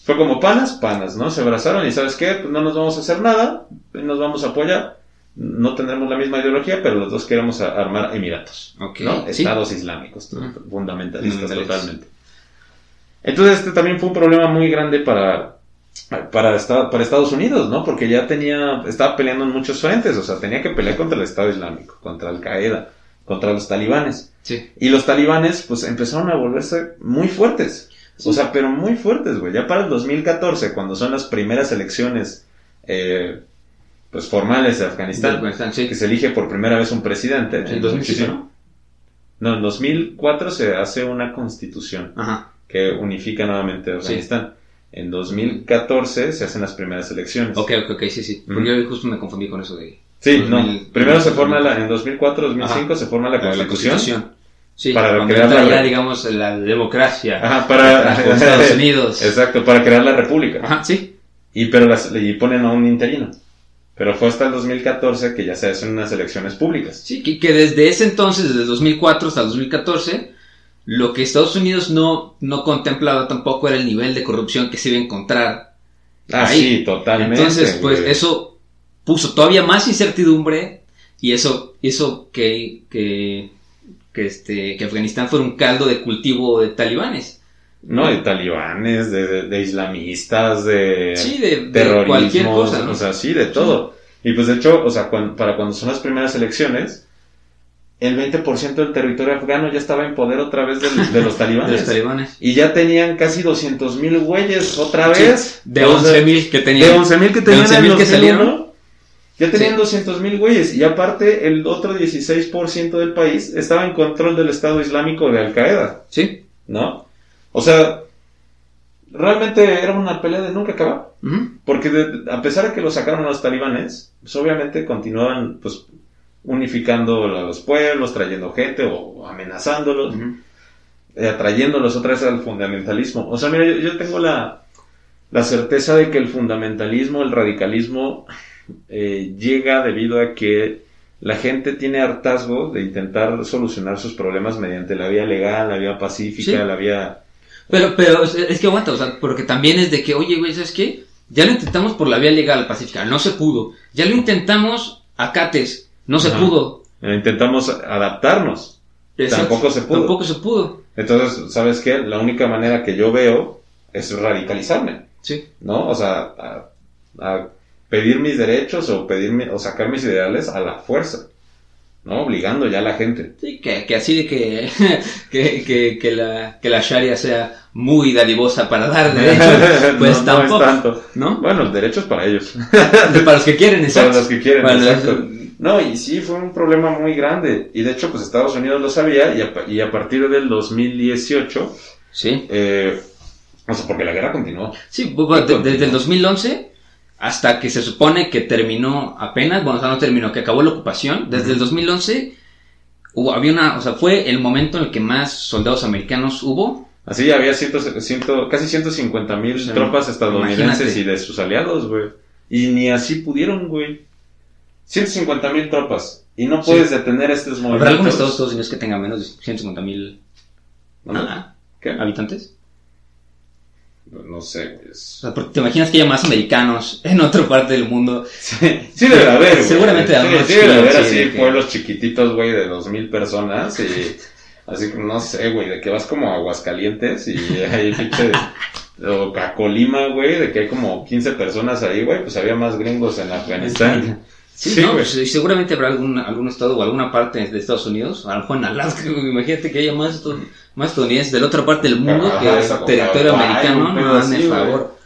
S1: fue como panas, panas, ¿no? Se abrazaron y ¿sabes qué? Pues no nos vamos a hacer nada, nos vamos a apoyar. No tendremos la misma ideología, pero los dos queremos armar emiratos. ¿no?
S2: sí.
S1: Estados islámicos, fundamentalistas
S2: Fundamentalistas.
S1: totalmente. Entonces este también fue un problema muy grande para, para, esta- para Estados Unidos, ¿no? Porque ya tenía, estaba peleando en muchos frentes, o sea, tenía que pelear contra el Estado Islámico, contra Al Qaeda, contra los talibanes.
S2: Sí.
S1: Y los talibanes, pues, empezaron a volverse muy fuertes. O sea, pero muy fuertes, güey. Ya para el 2014, cuando son las primeras elecciones, eh, pues, formales de Afganistán,
S2: De Afganistán, sí.
S1: que se elige por primera vez un presidente.
S2: Sí,
S1: en
S2: 2007,
S1: muchísimo- No, en 2004 se hace una constitución
S2: Ajá.
S1: que unifica nuevamente Afganistán. En 2014 se hacen las primeras elecciones.
S2: Ok, ok, ok, sí, sí. Porque yo justo me confundí con eso de...
S1: Sí,
S2: 2000,
S1: no. Primero se
S2: 2000.
S1: forma la, en 2004, 2005
S2: Ajá.
S1: se forma la
S2: la
S1: constitución.
S2: Sí,
S1: Para crear la
S2: ya, digamos, la democracia.
S1: Ajá, para
S2: Estados Unidos.
S1: Exacto, para crear la república.
S2: Ajá, sí.
S1: Y pero las, y ponen a un interino. Pero fue hasta el 2014 que ya se hacen unas elecciones públicas.
S2: Sí, que, que desde ese entonces, desde el 2004 hasta el 2014, lo que Estados Unidos no, no contemplaba tampoco era el nivel de corrupción que se iba a encontrar.
S1: Ah,
S2: ahí.
S1: sí, totalmente.
S2: Entonces, pues
S1: güey.
S2: eso puso todavía más incertidumbre y eso hizo que, que, que, este, que Afganistán fuera un caldo de cultivo de talibanes.
S1: No, de talibanes, de, de- de islamistas, de
S2: Sí, de, de
S1: terrorismo,
S2: cualquier cosa, ¿no?
S1: o sea, sí, de todo. Y pues de hecho, o sea, para cuando son las primeras elecciones, el 20% del territorio afgano ya estaba en poder otra vez del- de, los talibanes.
S2: De los talibanes.
S1: Y ya tenían casi 200 mil güeyes otra vez.
S2: De
S1: O sea,
S2: 11.000 que tenían.
S1: De 11 mil que
S2: de
S1: tenían
S2: 11.000
S1: en
S2: que
S1: 2001,
S2: salieron.
S1: Ya tenían
S2: Sí.
S1: 200 mil güeyes. Y aparte, el otro 16% del país estaba en control del Estado Islámico de Al Qaeda.
S2: Sí.
S1: ¿No? O sea, realmente era una pelea de nunca acabar. Porque de- a pesar de que lo sacaron los talibanes, pues obviamente continuaban pues unificando a los pueblos, trayendo gente o amenazándolos,
S2: Ujú.
S1: eh, atrayéndolos otra vez al fundamentalismo. O sea, mira, yo, yo tengo la, la certeza de que el fundamentalismo, el radicalismo, eh, llega debido a que la gente tiene hartazgo de intentar solucionar sus problemas mediante la vía legal, la vía pacífica,
S2: Sí.
S1: la vía...
S2: Pero, pero es- que aguanta, o sea, porque también es de que, oye, güey, ¿sabes qué? Ya lo intentamos por la vía legal pacífica, no se pudo. Ya lo intentamos a Cates, no se
S1: Ajá.
S2: pudo.
S1: eh, Intentamos adaptarnos.
S2: Exacto.
S1: Tampoco se pudo.
S2: Tampoco se pudo.
S1: Entonces, ¿sabes qué? La única manera que yo veo es radicalizarme,
S2: Sí.
S1: ¿no? O sea, a, a pedir mis derechos o pedirme o sacar mis ideales a la fuerza, ¿no? Obligando ya a la gente.
S2: Sí, que, que así de que, que, que, que la, que la Sharia sea muy dadivosa para dar derechos, pues
S1: No, no es
S2: tampoco.
S1: tanto.
S2: ¿no?
S1: Bueno, derechos para ellos.
S2: Para los que quieren,
S1: para
S2: exacto.
S1: los que quieren,
S2: Para los-
S1: exacto. No, y sí, fue un problema muy grande. Y de hecho, pues Estados Unidos lo sabía y a, pa- y a partir del 2018,
S2: Sí.
S1: eh, o sea, porque la guerra continuó.
S2: Sí, desde el 2011 hasta que se supone que terminó apenas, bueno, o sea, no terminó, que acabó la ocupación, desde el 2011 hubo, había una, o sea, fue el momento en el que más soldados americanos hubo.
S1: Así había ciento, ciento- casi 150 mil
S2: Sí,
S1: tropas estadounidenses
S2: imagínate.
S1: y de sus aliados, güey. Y ni así pudieron, güey. 150 mil tropas. Y no
S2: Sí.
S1: puedes detener estos
S2: ¿Habrá
S1: movimientos.
S2: algún estado de Estados Unidos que tenga menos de 150 mil habitantes?
S1: No sé,
S2: O
S1: pues.
S2: sea, porque te imaginas que haya más americanos en otra parte del mundo.
S1: Sí, sí debe de haber, güey.
S2: Seguramente
S1: sí,
S2: algunos
S1: sí debe de haber
S2: sí,
S1: así
S2: de que-
S1: pueblos chiquititos, güey, de dos mil personas y así que no sé, güey, de que vas como a Aguascalientes y hay pinche o a Colima, güey, de que hay como 15 personas ahí, güey, pues había más gringos en Afganistán.
S2: Sí,
S1: Sí,
S2: no, pues, seguramente habrá algún, algún estado o alguna parte de Estados Unidos, a lo mejor en Alaska, imagínate que haya más, más estadounidenses de la otra parte del mundo
S1: Ajá,
S2: que territorio
S1: Hawái,
S2: americano, no
S1: así,
S2: el favor.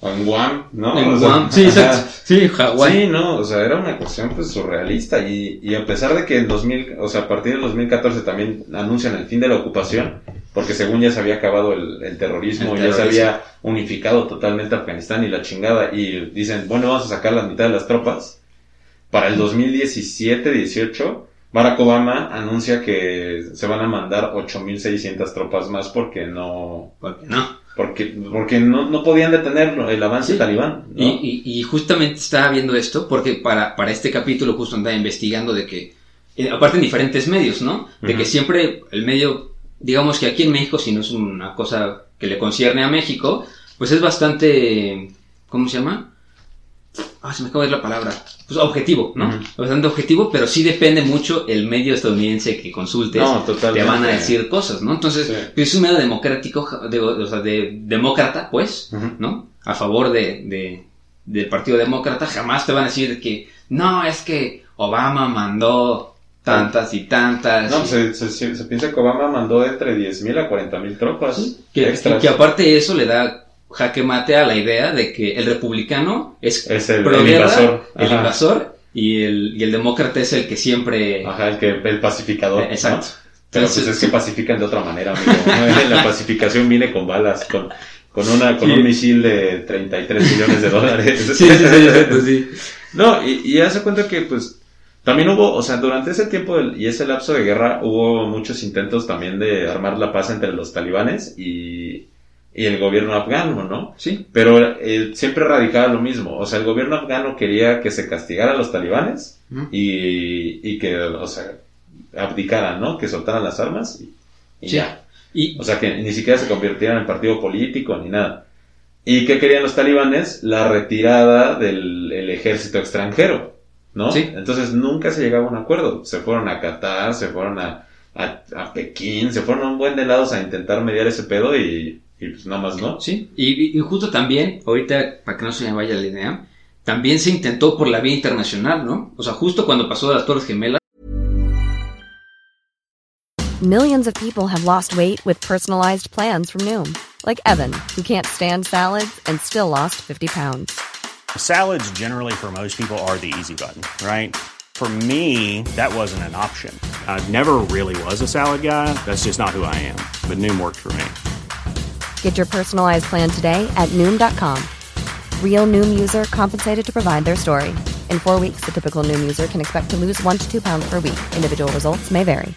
S1: O en Guam, ¿no?
S2: En
S1: O sea,
S2: Guam, sí, exacto. Sí, Hawái.
S1: Sí, no, o sea, era una cuestión pues surrealista y, y a pesar de que en 2000, o sea, a partir del 2014 también anuncian el fin de la ocupación, porque según ya se había acabado el, el terrorismo,
S2: El
S1: ya se
S2: terrorismo.
S1: había unificado totalmente Afganistán y la chingada y dicen, bueno, vamos a sacar la mitad de las tropas. Para el 2017-18, Barack Obama anuncia que se van a mandar 8.600 tropas más porque no,
S2: ¿Por qué no?
S1: porque, porque no, no podían detener el avance
S2: Sí.
S1: talibán. ¿no?
S2: Y, y, y justamente estaba viendo esto porque para, para este capítulo justo andaba investigando de que, eh, aparte en diferentes medios, ¿no? De que siempre el medio, digamos que aquí en México, si no es una cosa que le concierne a México, pues es bastante, ¿cómo se llama? Ah, se me acaba de ir la palabra. Pues objetivo, ¿no? Bastante objetivo, pero sí depende mucho el medio estadounidense que consultes.
S1: No,
S2: te van a decir cosas, ¿no? Entonces,
S1: Sí.
S2: es un medio democrático, de- o sea, de demócrata, pues. ¿no? A favor de, de- del Partido Demócrata, jamás te van a decir que no, es que Obama mandó tantas y tantas.
S1: No,
S2: y-
S1: pues se, se- se- se piensa que Obama mandó entre 10.000 a 40.000 tropas
S2: que,
S1: extras.
S2: y que aparte de eso le da jaque mate a la idea de que el republicano es,
S1: es el, invasor.
S2: el invasor, y el, y el demócrata es el que siempre...
S1: Ajá, el, que, el pacificador.
S2: Eh, exacto.
S1: ¿no? Pero
S2: Entonces-
S1: pues es que pacifican de otra manera, amigo. La pacificación viene con balas, con, con, una, con
S2: Sí.
S1: un misil de 33 millones de dólares.
S2: Sí, sí, sí, exacto, sí.
S1: No, y, y hace cuenta que pues también hubo, o sea, durante ese tiempo del- y ese lapso de guerra hubo muchos intentos también de armar la paz entre los talibanes y, y el gobierno afgano, ¿no?
S2: Sí,
S1: Pero eh, siempre radicaba lo mismo. O sea, el gobierno afgano quería que se castigara a los talibanes y, y que, o sea, abdicaran, ¿no? Que soltaran las armas y, y
S2: Sí.
S1: ya.
S2: y
S1: O sea, que ni siquiera se convirtieran en partido político ni nada. ¿Y qué querían los talibanes? La retirada del el ejército extranjero, ¿no?
S2: Sí.
S1: Entonces nunca se llegaba a un acuerdo. Se fueron a Qatar, se fueron a, a, a Pekín, se fueron a un buen de lados a intentar mediar ese pedo y, y pues nada más, ¿no?
S2: Sí, y, y justo también, ahorita, para que no se me vaya la idea, también se intentó por la vía internacional, ¿no? O sea, justo cuando pasó de las Torres Gemelas,
S3: Millions of people have lost weight with personalized plans from Noom, like Evan, who can't stand salads and still lost 50 pounds.
S4: Salads, generally, for most people, are the easy button, right? For me, that wasn't an option. I never really was a salad guy. That's just not who I am. But Noom worked for me.
S3: Get your personalized plan today at Noom.com. Real Noom user compensated to provide their story. In four weeks, the typical Noom user can expect to lose one to two pounds per week. Individual results may vary.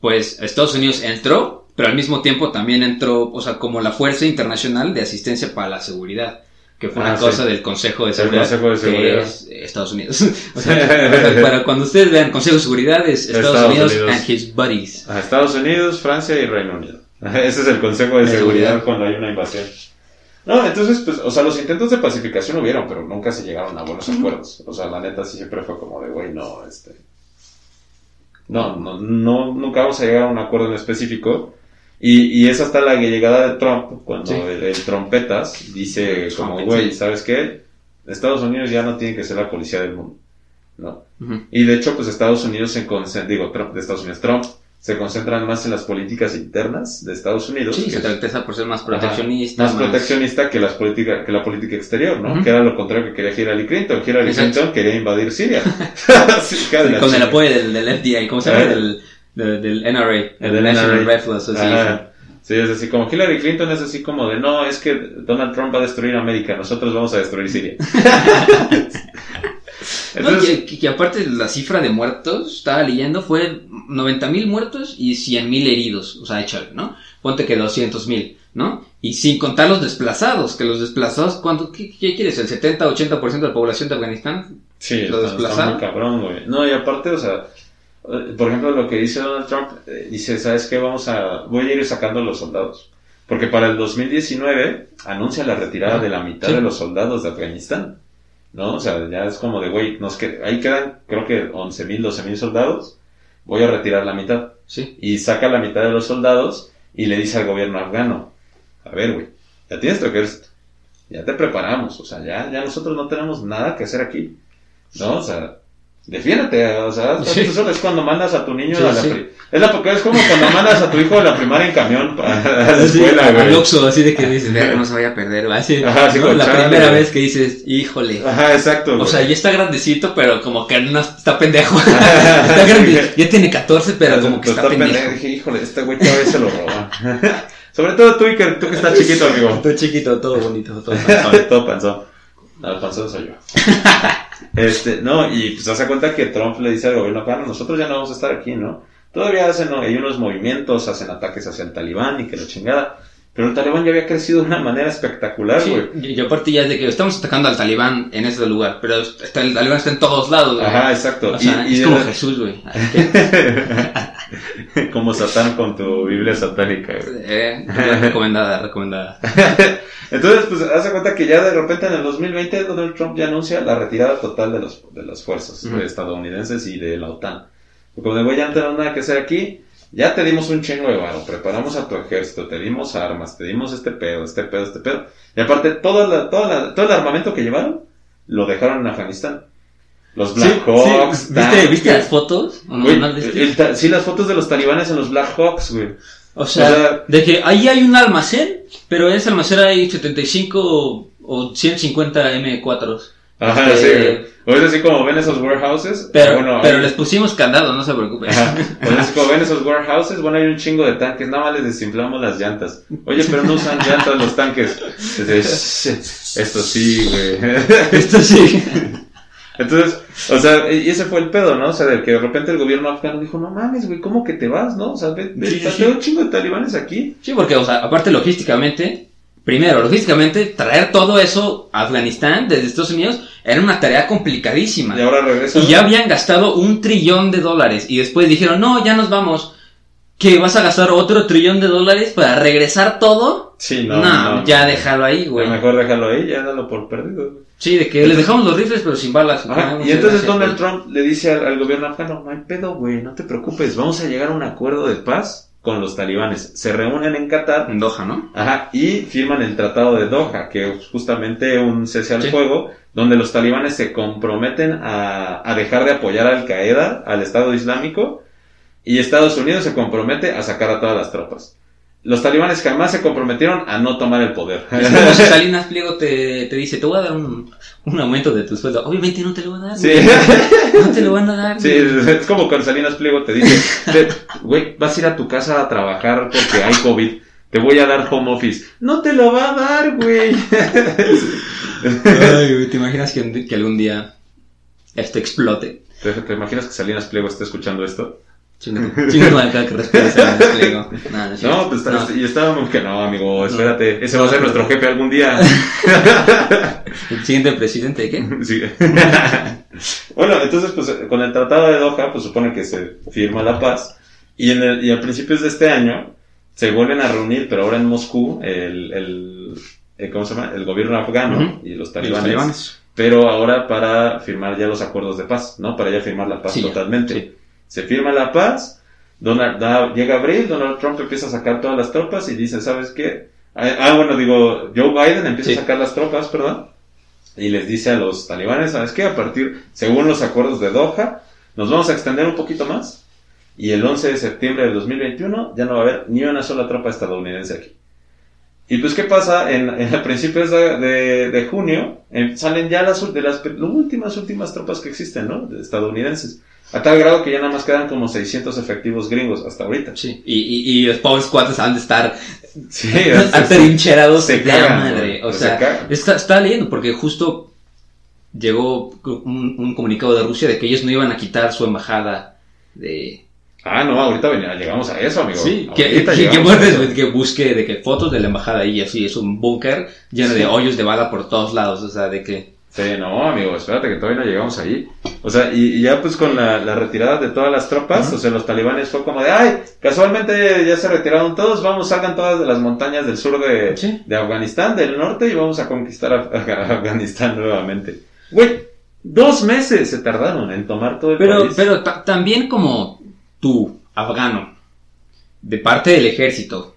S2: Pues Estados Unidos entró, pero al mismo tiempo también entró, o sea, como la Fuerza Internacional de Asistencia para la Seguridad. Que fue una
S1: Ah,
S2: cosa del Consejo de Seguridad.
S1: Consejo de
S2: que es Estados Unidos. o sea, para, cuando ustedes vean Consejo de Seguridad es Estados,
S1: Estados
S2: Unidos,
S1: Unidos.
S2: and his buddies.
S1: A Estados Unidos, Francia y Reino Unido. Ese es el Consejo de
S2: De
S1: Seguridad
S2: seguridad.
S1: cuando hay una invasión. No, entonces, pues, o sea, los intentos de pacificación hubieron, pero nunca se llegaron a buenos acuerdos. O sea, la neta sí siempre fue como de, güey, no, este... No, no, no, nunca vamos a llegar a un acuerdo en específico. Y, y es hasta la llegada de Trump, cuando
S2: Sí.
S1: el, el trompetas dice como, güey. ¿sabes qué? Estados Unidos ya no tiene que ser la policía del mundo. No. Y de hecho, pues Estados Unidos se concentra, digo, Trump, de Estados Unidos, Trump, se concentran más en las políticas internas de Estados Unidos.
S2: Sí,
S1: que
S2: se
S1: es-
S2: por ser más
S1: Ajá,
S2: proteccionista.
S1: más proteccionista que, las política, que la política exterior, ¿no? Que era lo contrario que quería Hillary Clinton. Hillary
S2: Exacto.
S1: Clinton quería invadir Siria. Sí,
S2: Sí, con el apoyo del, del FBI, ¿cómo se llama?
S1: Eh.
S2: Del, del, del NRA,
S1: El
S2: el
S1: del
S2: National
S1: NRA.
S2: Rifle Association.
S1: Sí, es así como Hillary Clinton es así como de no, es que Donald Trump va a destruir América, nosotros vamos a destruir Siria. Entonces,
S2: que, que- que aparte la cifra de muertos, estaba leyendo, fue 90 mil muertos y 100 mil heridos. O sea, échale, ¿no? Ponte que 200 mil, ¿no? Y sin contar los desplazados, que los desplazados, ¿cuánto, qué, qué quieres? ¿El 70-80% de la población de Afganistán?
S1: Sí,
S2: lo
S1: está, está
S2: desplazaron.
S1: muy cabrón, güey. No, y aparte, o sea, por ejemplo, lo que dice Donald Trump, eh, dice, ¿sabes qué? Vamos a, voy a ir sacando los soldados. Porque para el 2019 anuncia la retirada
S2: Ajá,
S1: de la mitad
S2: sí.
S1: de los soldados de Afganistán. ¿No? O sea, ya es como de, güey, nos que, ahí quedan, creo que 11 mil, 12 mil soldados. Voy a retirar la mitad.
S2: Sí.
S1: Y saca la mitad de los soldados y le dice al gobierno afgano, a ver, güey, ya tienes tu ejército. Ya te preparamos. O sea, ya, ya nosotros no tenemos nada que hacer aquí. ¿no? O sea, defiéndete, o sea,
S2: Sí.
S1: eso es cuando mandas a tu niño
S2: Sí,
S1: a la
S2: sí.
S1: es la porque es como cuando mandas a tu hijo a la primaria en camión a, la escuela,
S2: al
S1: güey.
S2: Oxxo, así de que dices, "Verga, no se vaya a perder, va así,
S1: Ajá,
S2: ¿no? La
S1: chale,
S2: primera
S1: güey.
S2: vez que dices, híjole.
S1: Ajá, exacto.
S2: O sea, ya está grandecito, pero como que no está pendejo. está grande, ya tiene 14, pero como que está pendejo.
S1: pendejo. Dije, híjole, este güey todavía se lo roba. Sobre todo tú, Iker, tú que estás chiquito, amigo.
S2: Todo chiquito, todo bonito, todo
S1: Todo panzón. No, el panzón soy yo. Este, no, y pues hace cuenta que Trump le dice al gobierno afgano, nosotros ya no vamos a estar aquí, ¿no? Todavía hacen, hay unos movimientos, hacen ataques hacia el talibán y que la chingada. Pero el talibán ya había crecido de una manera espectacular,
S2: Sí,
S1: güey.
S2: y y aparte ya es de que estamos atacando al talibán en ese lugar, pero está, el talibán está en todos lados, güey.
S1: Ajá, exacto.
S2: O sea,
S1: Y-
S2: es como
S1: la-
S2: Jesús, güey.
S1: Como Satán con tu Biblia satánica, güey.
S2: Eh, recomendada, recomendada.
S1: Entonces, pues, hace cuenta que ya de repente en el 2020 Donald Trump ya anuncia la retirada total de, los, de las fuerzas estadounidenses y de la OTAN. Como de, güey, ya no tenemos nada que hacer aquí, ya te dimos un chingo de varo, preparamos a tu ejército, te dimos armas, te dimos este pedo, este pedo, este pedo. Y aparte, todo, la, toda la- todo el armamento que llevaron, lo dejaron en Afganistán. Los Black Hawks,
S2: ¿Viste. ¿Viste las fotos?
S1: Sí, las fotos de los talibanes en los Black Hawks, güey.
S2: O sea,
S1: O sea-
S2: de que ahí hay un almacén, pero en ese almacén hay 75 o 150 M4.
S1: Ajá,
S2: Este,
S1: sí. O es así como ven esos warehouses.
S2: Pero,
S1: bueno,
S2: pero
S1: hay-
S2: les pusimos candado, no se preocupen.
S1: Ajá. O es como ven esos warehouses, bueno, hay un chingo de tanques, nada más les desinflamos las llantas. Oye, pero no usan llantas los tanques. Esto sí, güey.
S2: Esto sí.
S1: Entonces, o sea, y ese fue el pedo, ¿no? O sea, de que de repente el gobierno afgano dijo, no mames, güey, ¿cómo que te vas, no? O sea, ve, ve,
S2: Sí, sí,
S1: un chingo de talibanes aquí.
S2: Sí, porque, o sea, aparte logísticamente, primero, logísticamente, traer todo eso a Afganistán desde Estados Unidos era una tarea complicadísima.
S1: Y ahora regresan.
S2: Y ya habían gastado un trillón de dólares y después dijeron, no, ya nos vamos. ¿Que vas a gastar otro trillón de dólares para regresar todo?
S1: Sí, no.
S2: No,
S1: no,
S2: ya
S1: no.
S2: déjalo ahí, güey.
S1: Mejor déjalo ahí, ya dalo por perdido.
S2: Sí, de que les dejamos los rifles pero sin balas.
S1: Ajá, y entonces Donald. Trump le dice al, al gobierno afgano, no hay pedo, güey, no te preocupes, vamos a llegar a un acuerdo de paz con los talibanes. Se reúnen en Qatar.
S2: En Doha, ¿no?
S1: Ajá, y firman el Tratado de Doha, que es justamente un cese al
S2: Sí.
S1: fuego, donde los talibanes se comprometen a, a dejar de apoyar a Al Qaeda, al Estado Islámico, y Estados Unidos se compromete a sacar a todas las tropas. Los talibanes jamás se comprometieron a no tomar el poder.
S2: Es como si Salinas Pliego te, te dice, te voy a dar un, un aumento de tu sueldo. Obviamente no te lo van a dar.
S1: Sí.
S2: güey. No te lo van a dar.
S1: Sí,
S2: güey.
S1: es como con Salinas Pliego te dice, "Te- güey, vas a ir a tu casa a trabajar porque hay COVID, te voy a dar home office. No te lo va a dar, güey.
S2: Ay, güey, ¿te imaginas que, que algún día esto explote?
S1: ¿Te, te imaginas que Salinas Pliego esté escuchando esto?
S2: Chinga tu- cada que Salinas Pliego. No, no.
S1: No, pues está-
S2: No.
S1: y estábamos que no, amigo, espérate, ese va a ser nuestro jefe algún día.
S2: ¿El siguiente presidente de qué?
S1: Sí. bueno, entonces, pues con el Tratado de Doha, pues supone que se firma la paz. Y, en el- y a principios de este año se vuelven a reunir, pero ahora en Moscú, el, el, el- ¿cómo se llama? El gobierno afgano y los
S2: Y los
S1: talibanes. Pero ahora para firmar ya los acuerdos de paz, ¿no? Para ya firmar la paz
S2: Sí, ya.
S1: totalmente.
S2: Sí.
S1: Se firma la paz, Donald, da- llega abril, Donald Trump empieza a sacar todas las tropas y dice, ¿sabes qué? Ah, ah, bueno, digo, Joe Biden empieza
S2: Sí.
S1: a sacar las tropas, perdón, y les dice a los talibanes, ¿sabes qué? A partir, según los acuerdos de Doha, nos vamos a extender un poquito más y el 11 de septiembre del 2021 ya no va a haber ni una sola tropa estadounidense aquí. Y pues, ¿qué pasa? En, en principios de, de- de junio eh, salen ya las, de las últimas, últimas tropas que existen, ¿no? De estadounidenses. A tal grado que ya nada más quedan como 600 efectivos gringos hasta ahorita.
S2: Sí. Y, y, y los pobres cuates han de estar
S1: Sí,
S2: atrincherados
S1: se
S2: de
S1: cagan,
S2: madre. O
S1: se
S2: sea,
S1: cagan.
S2: está, estaba leyendo porque justo llegó un, un comunicado de Rusia de que ellos no iban a quitar su embajada de...
S1: Ah, no, ahorita venía- llegamos a eso, amigo.
S2: Sí, que, que, bueno,
S1: eso.
S2: que busque de que fotos de la embajada ahí así es un búnker lleno de hoyos de bala por todos lados, o sea, de que
S1: Sí, no, amigo, espérate que todavía no llegamos ahí. O sea, y, y ya pues con la, la retirada de todas las tropas, o sea, los talibanes fue como de, ay, casualmente ya se retiraron todos, vamos, salgan todas de las montañas del sur de,
S2: Sí.
S1: de Afganistán, del norte, y vamos a conquistar Afganistán nuevamente. Güey, dos meses se tardaron en tomar todo el
S2: Pero,
S1: país.
S2: pero ta- también como tú, afgano, de parte del ejército,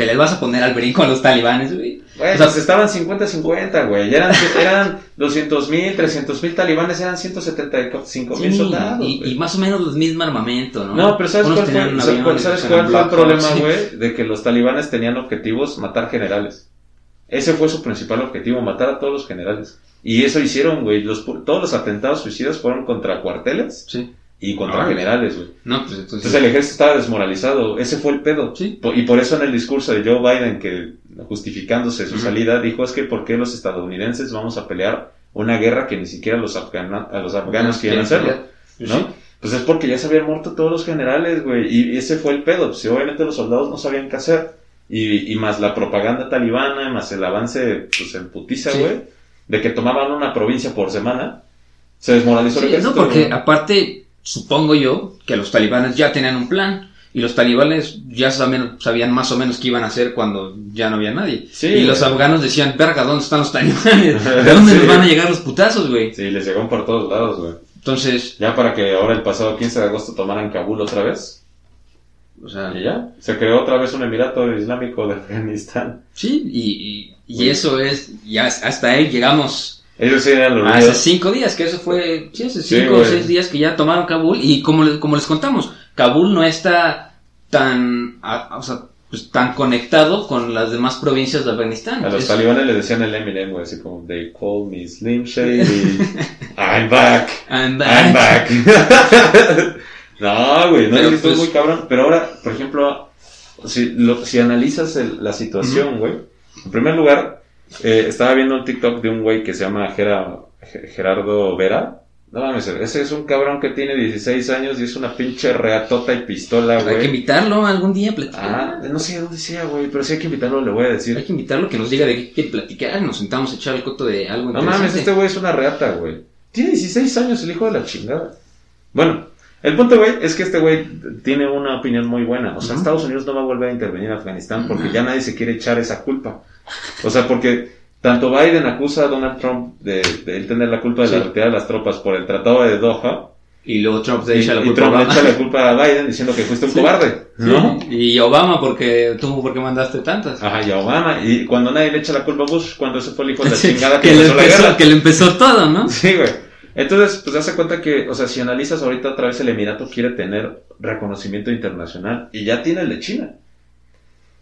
S2: te les vas a poner al brinco a los talibanes, güey. O sea,
S1: pues estaban 50-50, güey. Ya eran, eran 200 mil, 300 mil talibanes, eran 175 mil
S2: Sí,
S1: soldados.
S2: y, más o menos el mismo armamento, ¿no?
S1: No, pero ¿sabes
S2: Unos
S1: cuál fue, ¿sabes
S2: avión,
S1: ¿sabes
S2: tenían
S1: cuál fue el problema,
S2: sí.
S1: güey? De que los talibanes tenían objetivos matar generales. Ese fue su principal objetivo, matar a todos los generales. Y eso hicieron, güey. Los, todos los atentados suicidas fueron contra cuarteles
S2: Sí.
S1: Y contra
S2: Ah.
S1: generales, güey.
S2: No, pues entonces...
S1: Entonces el ejército estaba desmoralizado. Ese fue el pedo.
S2: Sí.
S1: Y por eso en el discurso de Joe Biden, que justificándose su salida, dijo es que ¿por qué los estadounidenses vamos a pelear una guerra que ni siquiera los, afgana- a los afganos quieren hacerlo?
S2: Pues
S1: ¿no?
S2: sí.
S1: Pues es porque ya se habían muerto todos los generales, güey. Y ese fue el pedo. Pues, obviamente los soldados no sabían qué hacer. Y, y más la propaganda talibana, más el avance, pues en putiza,
S2: Sí.
S1: güey. De que tomaban una provincia por semana. Se desmoralizó el ejército.
S2: no, porque aparte, supongo yo que los talibanes ya tenían un plan. Y los talibanes ya sabían, sabían más o menos qué iban a hacer cuando ya no había nadie.
S1: Sí,
S2: y los afganos decían, verga, ¿dónde están los talibanes? ¿De dónde
S1: Sí.
S2: nos van a llegar los putazos, güey?
S1: Sí, les llegó por todos lados, güey.
S2: Entonces,
S1: Ya para que ahora el pasado 15 de agosto tomaran Kabul otra vez.
S2: o sea,
S1: Y ya. Se creó otra vez un Emirato Islámico de Afganistán.
S2: sí, y, y, y eso es, ya hasta ahí llegamos
S1: Ellos sí eran los
S2: hace cinco días, que eso fue, sí, hace
S1: Sí,
S2: cinco o seis días que ya tomaron Kabul. Y como, les- como les contamos, Kabul no está tan, a- o sea, pues, tan conectado con las demás provincias de Afganistán.
S1: A los
S2: Es-
S1: talibanes le decían el Eminem, güey, así como, they call me Slim Shady. I'm back.
S2: I'm
S1: I'm
S2: back.
S1: back. no, güey, no,
S2: Pero,
S1: es
S2: pues-
S1: muy cabrón. Pero ahora, por ejemplo, si, lo- si analizas el- la situación, güey, en primer lugar, eh, estaba viendo un TikTok de un güey que se llama Gera- Ge- Gerardo Vera. No mames, ese es un cabrón que tiene 16 años y es una pinche reatota y pistola,
S2: Hay que
S1: güey.
S2: invitarlo algún día a platicar.
S1: Ah, no sé dónde sea, güey, pero si hay que invitarlo, le voy a decir.
S2: Hay que invitarlo que nos diga de qué quiere platicar. Nos sentamos a echar el coto de algo
S1: No mames, este güey es una reata, güey. Tiene 16 años el hijo de la chingada. Bueno, el punto, güey, es que este güey tiene una opinión muy buena. O sea. Estados Unidos no va a volver a intervenir en Afganistán porque ya nadie se quiere echar esa culpa. O sea, porque tanto Biden acusa a Donald Trump de, de él tener la culpa de la
S2: Sí.
S1: retirada de las tropas por el Tratado de Doha
S2: Y luego Trump le
S1: Y,
S2: echa la
S1: y
S2: culpa a
S1: Trump
S2: Obama.
S1: echa la culpa a Biden diciendo que fuiste un cobarde, ¿no?
S2: Sí, Y Obama, porque tú, porque mandaste tantas.
S1: Ajá, y a Obama. Y cuando nadie le echa la culpa a Bush, cuando ese fue el hijo de la chingada que,
S2: que, le
S1: empezó la
S2: empezó,
S1: guerra.
S2: que le empezó todo, ¿no?
S1: Sí, güey. Entonces, pues hace cuenta que, o sea, si analizas ahorita otra vez el Emirato quiere tener reconocimiento internacional y ya tiene el de China.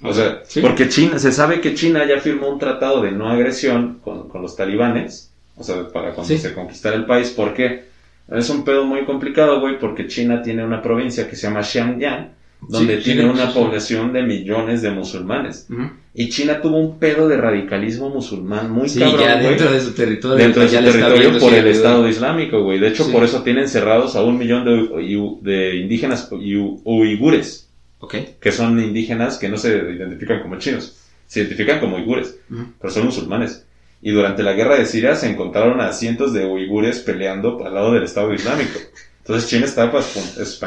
S1: O sea,
S2: Sí.
S1: porque China, se sabe que China ya firmó un tratado de no agresión con, con los talibanes, o sea, para cuando
S2: Sí.
S1: se conquistara el país. ¿Por qué? Es un pedo muy complicado, güey, porque China tiene una provincia que se llama Xinjiang, donde
S2: Sí,
S1: tiene una población de millones de musulmanes. Y China tuvo un pedo de radicalismo musulmán muy
S2: Sí,
S1: cabrón,
S2: ya
S1: güey
S2: dentro de su territorio.
S1: dentro de su territorio por el Estado Islámico, güey. De hecho,
S2: Sí.
S1: por eso tienen cerrados a un millón de, de indígenas ui- uigures,
S2: Ok.
S1: que son indígenas que no se identifican como chinos, se identifican como uigures, pero son musulmanes. Y durante la guerra de Siria se encontraron a cientos de uigures peleando al lado del Estado Islámico. Entonces China está pues.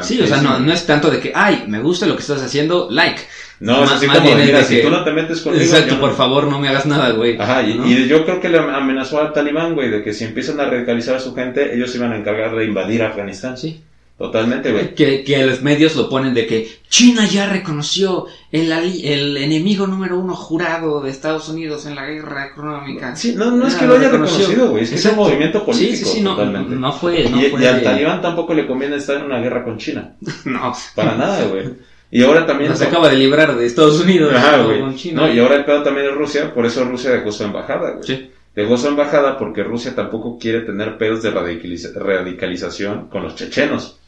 S2: Sí, o sea, no, no es tanto de que, ay, me gusta lo que estás haciendo, like.
S1: No, es
S2: Más-
S1: así como,
S2: es
S1: mira,
S2: de
S1: si
S2: que-
S1: tú no te metes conmigo...
S2: Exacto,
S1: no-
S2: por favor, no me hagas nada, güey.
S1: Ajá, y,
S2: ¿No?
S1: y yo creo que le amenazó al talibán, güey, de que si empiezan a radicalizar a su gente, ellos se iban a encargar de invadir Afganistán.
S2: Sí.
S1: Totalmente, güey.
S2: Que, que los medios lo ponen de que China ya reconoció el, el enemigo número uno jurado de Estados Unidos en la guerra económica.
S1: Sí, no, no es que lo haya reconocido, güey, es que es un
S2: Exacto.
S1: movimiento político.
S2: Sí, sí, sí, no,
S1: totalmente.
S2: no fue. No
S1: y,
S2: fue
S1: y al
S2: de-
S1: talibán tampoco le conviene estar en una guerra con China.
S2: No,
S1: Para nada, güey. Y ahora también...
S2: no se acaba de librar de Estados Unidos
S1: Ajá,
S2: con- China.
S1: No, y ahora el pedo también es Rusia, por eso Rusia dejó su embajada, güey.
S2: Sí.
S1: Dejó su embajada porque Rusia tampoco quiere tener pedos de radicaliza- radicalización con los chechenos.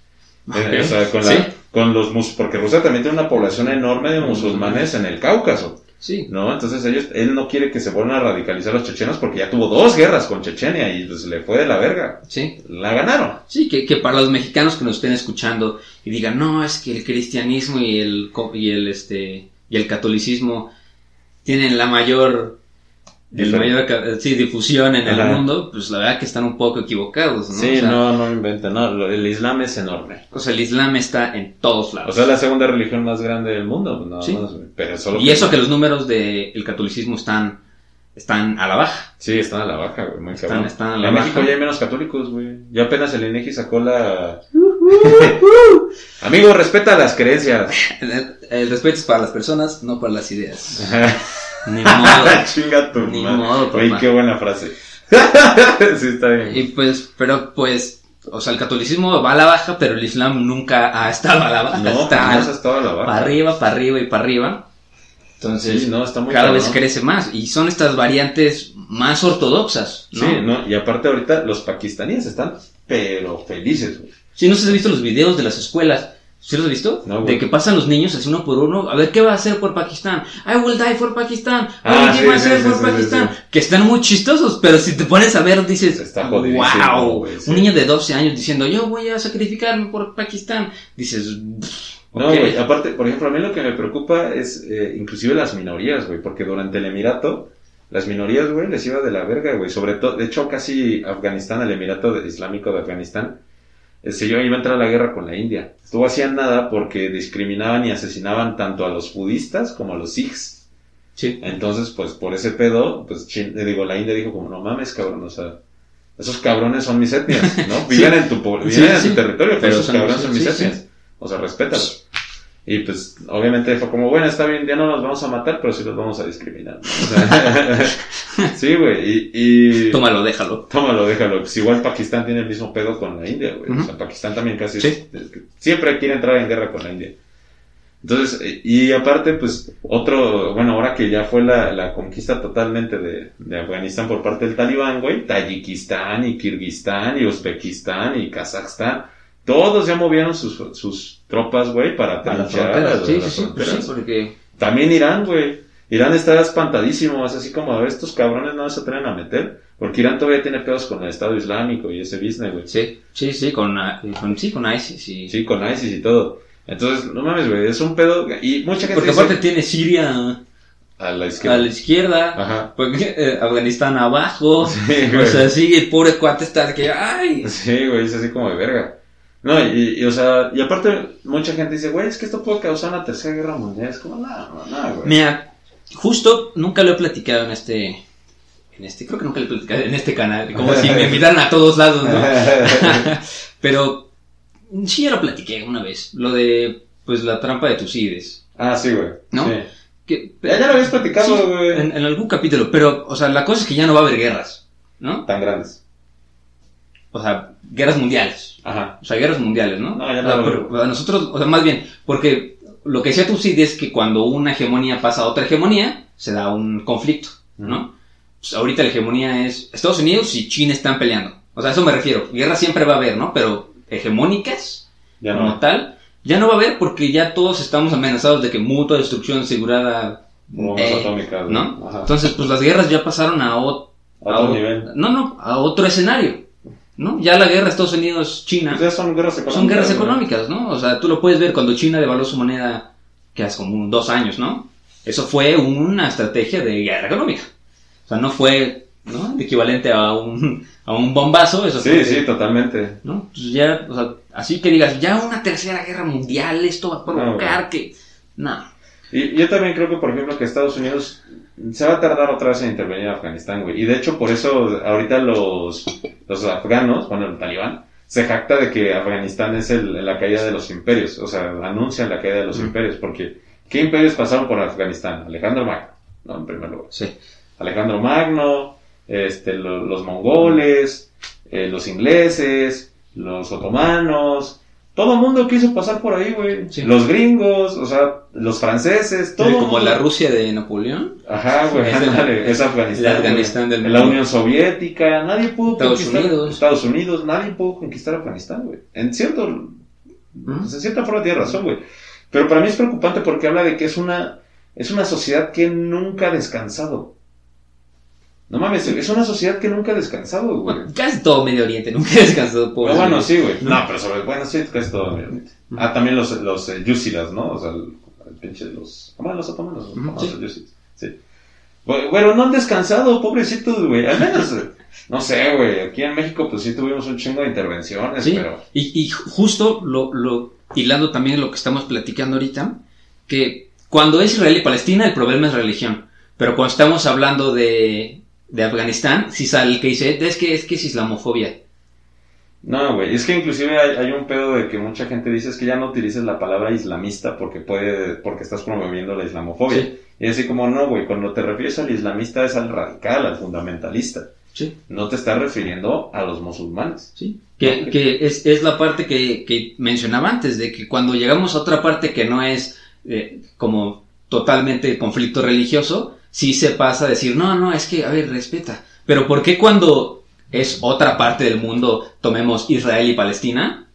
S1: O sea, con, la-
S2: Sí.
S1: con los mus porque Rusia también tiene una población enorme de musulmanes en el Cáucaso,
S2: Sí.
S1: ¿no? Entonces ellos, él no quiere que se vuelvan a radicalizar los chechenos porque ya tuvo dos guerras con Chechenia y pues le fue de la verga.
S2: Sí.
S1: La ganaron.
S2: Sí, que, que para los mexicanos que nos estén escuchando y digan, no, es que el cristianismo y el, y el, este, y el catolicismo tienen la mayor, el mayor ca- sí, difusión en
S1: Ajá.
S2: el mundo, pues la verdad que están un poco equivocados, ¿no?
S1: Sí,
S2: o sea,
S1: no, no inventen, no, el Islam es enorme.
S2: o sea, el Islam está en todos
S1: O
S2: lados.
S1: sea, es la segunda religión más grande del mundo, pues nada
S2: Sí.
S1: güey. Pero solo
S2: y eso que los números del catolicismo están, están a la baja.
S1: Sí, están a la baja, güey, muy
S2: Están-
S1: cabrón.
S2: están a la
S1: en
S2: baja.
S1: México ya hay menos católicos, güey. Ya apenas el INEGI sacó la... Amigo, respeta las creencias.
S2: El, el respeto es para las personas, no para las ideas. Ni modo.
S1: Chinga tu
S2: Ni
S1: madre.
S2: modo, papá.
S1: qué buena frase. sí, está bien.
S2: Y pues, pero pues, o sea, el catolicismo va a la baja, pero el Islam nunca ha estado a la baja.
S1: No,
S2: está
S1: jamás ha estado a la baja.
S2: para arriba, para arriba y para arriba. Entonces,
S1: Sí, no, está muy
S2: cada
S1: cabrón.
S2: vez crece más. Y son estas variantes más ortodoxas, ¿no?
S1: Sí, no, y aparte ahorita los pakistaníes están pero felices, güey.
S2: Si no sé si has visto los videos de las escuelas. ¿Sí los has visto?
S1: No,
S2: de que pasan los niños así uno por uno. A ver, ¿qué va a hacer por Pakistán? I will die for Pakistan. I
S1: Ah, sí, sí,
S2: for
S1: sí,
S2: Pakistan.
S1: sí, sí.
S2: Que están muy chistosos, pero si te pones a ver, dices,
S1: Está
S2: wow. Un niño de 12 años diciendo, yo voy a sacrificarme por Pakistán. Dices, "Pff,
S1: No,
S2: ok".
S1: güey, aparte, por ejemplo, a mí lo que me preocupa es eh, inclusive las minorías, güey, porque durante el Emirato, las minorías, güey, les iba de la verga, güey, sobre todo, de hecho, casi Afganistán, el Emirato Islámico de Afganistán, eh, se iba a entrar a la guerra con la India. Estuvo hacían nada porque discriminaban y asesinaban tanto a los budistas como a los sikhs.
S2: Sí.
S1: Entonces, pues, por ese pedo, pues, Chin- eh, digo, la India dijo como, no mames, cabrón, o sea, esos cabrones son mis etnias, ¿no? Viven en tu, viven
S2: Sí,
S1: en tu territorio, pero
S2: Pero
S1: esos cabrones son mis etnias. O sea, respétalos. Y pues, obviamente fue como, bueno, está bien, ya no los vamos a matar, pero sí los vamos a discriminar. ¿no? O sea, sí, güey, y, y...
S2: Tómalo, déjalo.
S1: Tómalo, déjalo. Pues igual Pakistán tiene el mismo pedo con la India, güey. O sea, Pakistán también casi...
S2: Sí.
S1: siempre quiere entrar en guerra con la India. Entonces, y aparte, pues, otro, bueno, ahora que ya fue la, la conquista totalmente de, de Afganistán por parte del talibán, güey, Tayikistán y Kirguistán y Uzbekistán y Kazajstán, todos ya movieron sus, sus tropas, güey, para
S2: A las Sí,
S1: las
S2: sí, sí,
S1: fronteras.
S2: sí, porque...
S1: También Irán, güey. Irán está espantadísimo, es así como, a ver, estos cabrones no se atreven a meter, porque Irán todavía tiene pedos con el Estado Islámico y ese business, güey.
S2: Sí, sí, sí, con, ah, con, sí, con ISIS, sí.
S1: Sí, con ISIS y todo. Entonces, no mames, güey, es un pedo, y mucha gente
S2: Porque
S1: dice,
S2: aparte tiene Siria
S1: a la
S2: a
S1: izquierda.
S2: la izquierda,
S1: Ajá.
S2: porque eh, Afganistán abajo,
S1: Sí,
S2: o sea, sí, el pobre cuate está que, ay,
S1: Sí, güey, es así como de verga. No, y, y, o sea, y aparte, mucha gente dice, güey, es que esto puede causar una tercera guerra mundial. Es como, no, no, no, güey.
S2: Mira, justo nunca lo he platicado en este, en este, creo que nunca lo he platicado en este canal, como si me invitaran a todos lados, ¿no? Pero Sí, ya lo platiqué una vez. Lo de, pues, la trampa de Tucídides.
S1: Ah, sí, güey.
S2: ¿No?
S1: Sí.
S2: Que,
S1: Ya, ya lo habías platicado,
S2: Sí,
S1: güey.
S2: en, en algún capítulo. Pero, o sea, la cosa es que ya no va a haber guerras. ¿No?
S1: Tan grandes.
S2: O sea, guerras mundiales.
S1: Ajá.
S2: O sea, guerras mundiales, ¿no?
S1: No, ya
S2: O
S1: no
S2: sea, pero a nosotros, o sea, más bien, porque lo que decía Tucídides es que cuando una hegemonía pasa a otra hegemonía, se da un conflicto, ¿no? Pues ahorita la hegemonía es Estados Unidos y China están peleando. O sea, a eso me refiero. Guerra siempre va a haber, ¿no? Pero hegemónicas,
S1: Ya
S2: como
S1: no.
S2: tal, ya no va a haber porque ya todos estamos amenazados de que mutua destrucción asegurada. Eh,
S1: atómicas.
S2: ¿No?
S1: Ajá.
S2: Entonces, pues las guerras ya pasaron a, ot-
S1: A otro
S2: o-
S1: nivel.
S2: No, no, a otro escenario. ¿No? Ya la guerra Estados Unidos-China
S1: Pues son guerras económicas.
S2: son guerras
S1: güey.
S2: económicas, ¿no? O sea, tú lo puedes ver cuando China devaluó su moneda, que hace como dos años, ¿no? Eso fue una estrategia de guerra económica. O sea, no fue, ¿no? Equivalente a un, a un bombazo, eso
S1: Sí, sí, totalmente.
S2: ¿no? Ya, o sea, así que digas, ya una tercera guerra mundial, esto va a provocar
S1: No,
S2: que... No.
S1: Y yo también creo que, por ejemplo, que Estados Unidos se va a tardar otra vez en intervenir en Afganistán, güey. Y de hecho, por eso ahorita los, los afganos, bueno, el talibán, se jacta de que Afganistán es el- la caída de los imperios. O sea, anuncian la caída de los imperios. Porque, ¿qué imperios pasaron por Afganistán? Alejandro Magno, ¿no? En primer lugar.
S2: Sí.
S1: Alejandro Magno, este, lo- los mongoles, eh, los ingleses, los otomanos, todo el mundo quiso pasar por ahí, güey.
S2: Sí.
S1: Los gringos, o sea, los franceses, todo.
S2: Como
S1: mundo.
S2: la Rusia de Napoleón.
S1: Ajá, güey,
S2: Es el-
S1: ándale, es Afganistán.
S2: el Afganistán del
S1: La. Unión Soviética, nadie pudo
S2: Estados
S1: conquistar.
S2: Unidos.
S1: Estados Unidos, nadie pudo conquistar Afganistán, güey. En cierto. En cierta forma tiene razón, güey. Pero para mí es preocupante porque habla de que es una. Es una sociedad que nunca ha descansado. No mames, es una sociedad que nunca ha descansado, güey.
S2: Bueno, casi todo Medio Oriente, nunca he descansado por
S1: Ah, bueno, sí, güey. No, pero sobre, bueno, sí, casi todo, obviamente. Ah, también los, los eh, Yúsidas, ¿no? O sea, el, el pinche de los, ¿cómo eran los otomanos? Los otomanos,
S2: sí.
S1: los Yúsidas, sí. Bu- Bueno, no han descansado, pobrecitos, güey. Al menos, eh, no sé, güey. Aquí en México, pues sí tuvimos un chingo de intervenciones,
S2: Sí,
S1: pero.
S2: y, y justo lo, lo hilando también lo que estamos platicando ahorita, que cuando es Israel y Palestina el problema es religión, pero cuando estamos hablando de, de Afganistán, si sale el que dice, es que es que es islamofobia.
S1: No, güey. Es que inclusive hay, hay un pedo de que mucha gente dice es que ya no utilices la palabra islamista porque puede, porque estás promoviendo la islamofobia.
S2: Sí.
S1: Y así como, no, güey. Cuando te refieres al islamista es al radical, al fundamentalista.
S2: Sí,
S1: No te estás refiriendo a los musulmanes.
S2: sí. Que, que es, es la parte que, que mencionaba antes, de que cuando llegamos a otra parte que no es eh, como totalmente conflicto religioso, sí se pasa a decir, no, no, es que, a ver, respeta. Pero ¿por qué cuando es otra parte del mundo, tomemos Israel y Palestina,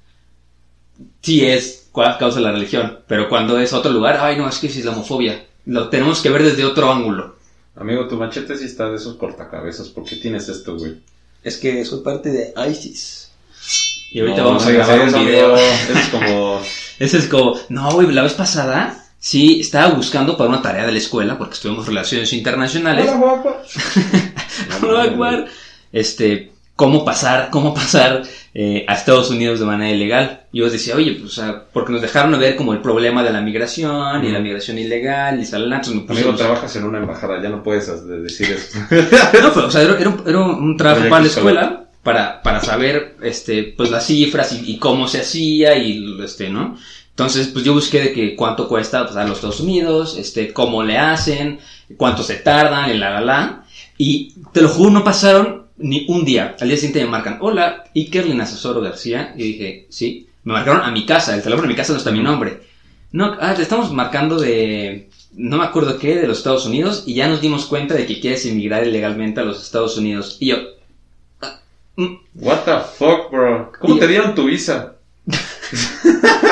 S2: sí es causa de la religión, pero cuando es otro lugar, ay, no, es que es islamofobia. Lo tenemos que ver desde otro ángulo.
S1: Amigo, tu machete sí está de esos cortacabezas. ¿Por qué tienes esto, güey?
S2: Es que soy parte de ISIS. Y ahorita
S1: No,
S2: vamos
S1: no
S2: a grabar un video.
S1: Eso es como...
S2: Ese es como, no, güey, la vez pasada, sí, estaba buscando para una tarea de la escuela, porque estuvimos relaciones internacionales.
S1: Hola, guapa.
S2: Hola, Akbar. Este, cómo pasar, cómo pasar eh, a Estados Unidos de manera ilegal. Y yo decía, oye, pues, o sea, porque nos dejaron ver como el problema de la migración y la migración ilegal y salala, entonces me
S1: Amigo,
S2: pusimos-
S1: trabajas en una embajada, ya no puedes decir eso.
S2: No, pero, o sea, era, era un, era un trabajo para la escuela para, para saber, este, pues las cifras y, y cómo se hacía y, este, ¿no? Entonces, pues yo busqué de que cuánto cuesta pues, a los Estados Unidos, este, cómo le hacen, cuánto se tardan, y la, la, la. Y te lo juro, no pasaron ni un día. Al día siguiente me marcan, hola, Ikerlin Asesoro García. Y dije, sí. Me marcaron a mi casa, el teléfono de mi casa no está mi nombre. No, ah, te estamos marcando de, no me acuerdo qué, de los Estados Unidos, y ya nos dimos cuenta de que quieres inmigrar ilegalmente a los Estados Unidos. Y yo, ah, mm.
S1: What the fuck, bro? ¿Cómo te dieron tu visa?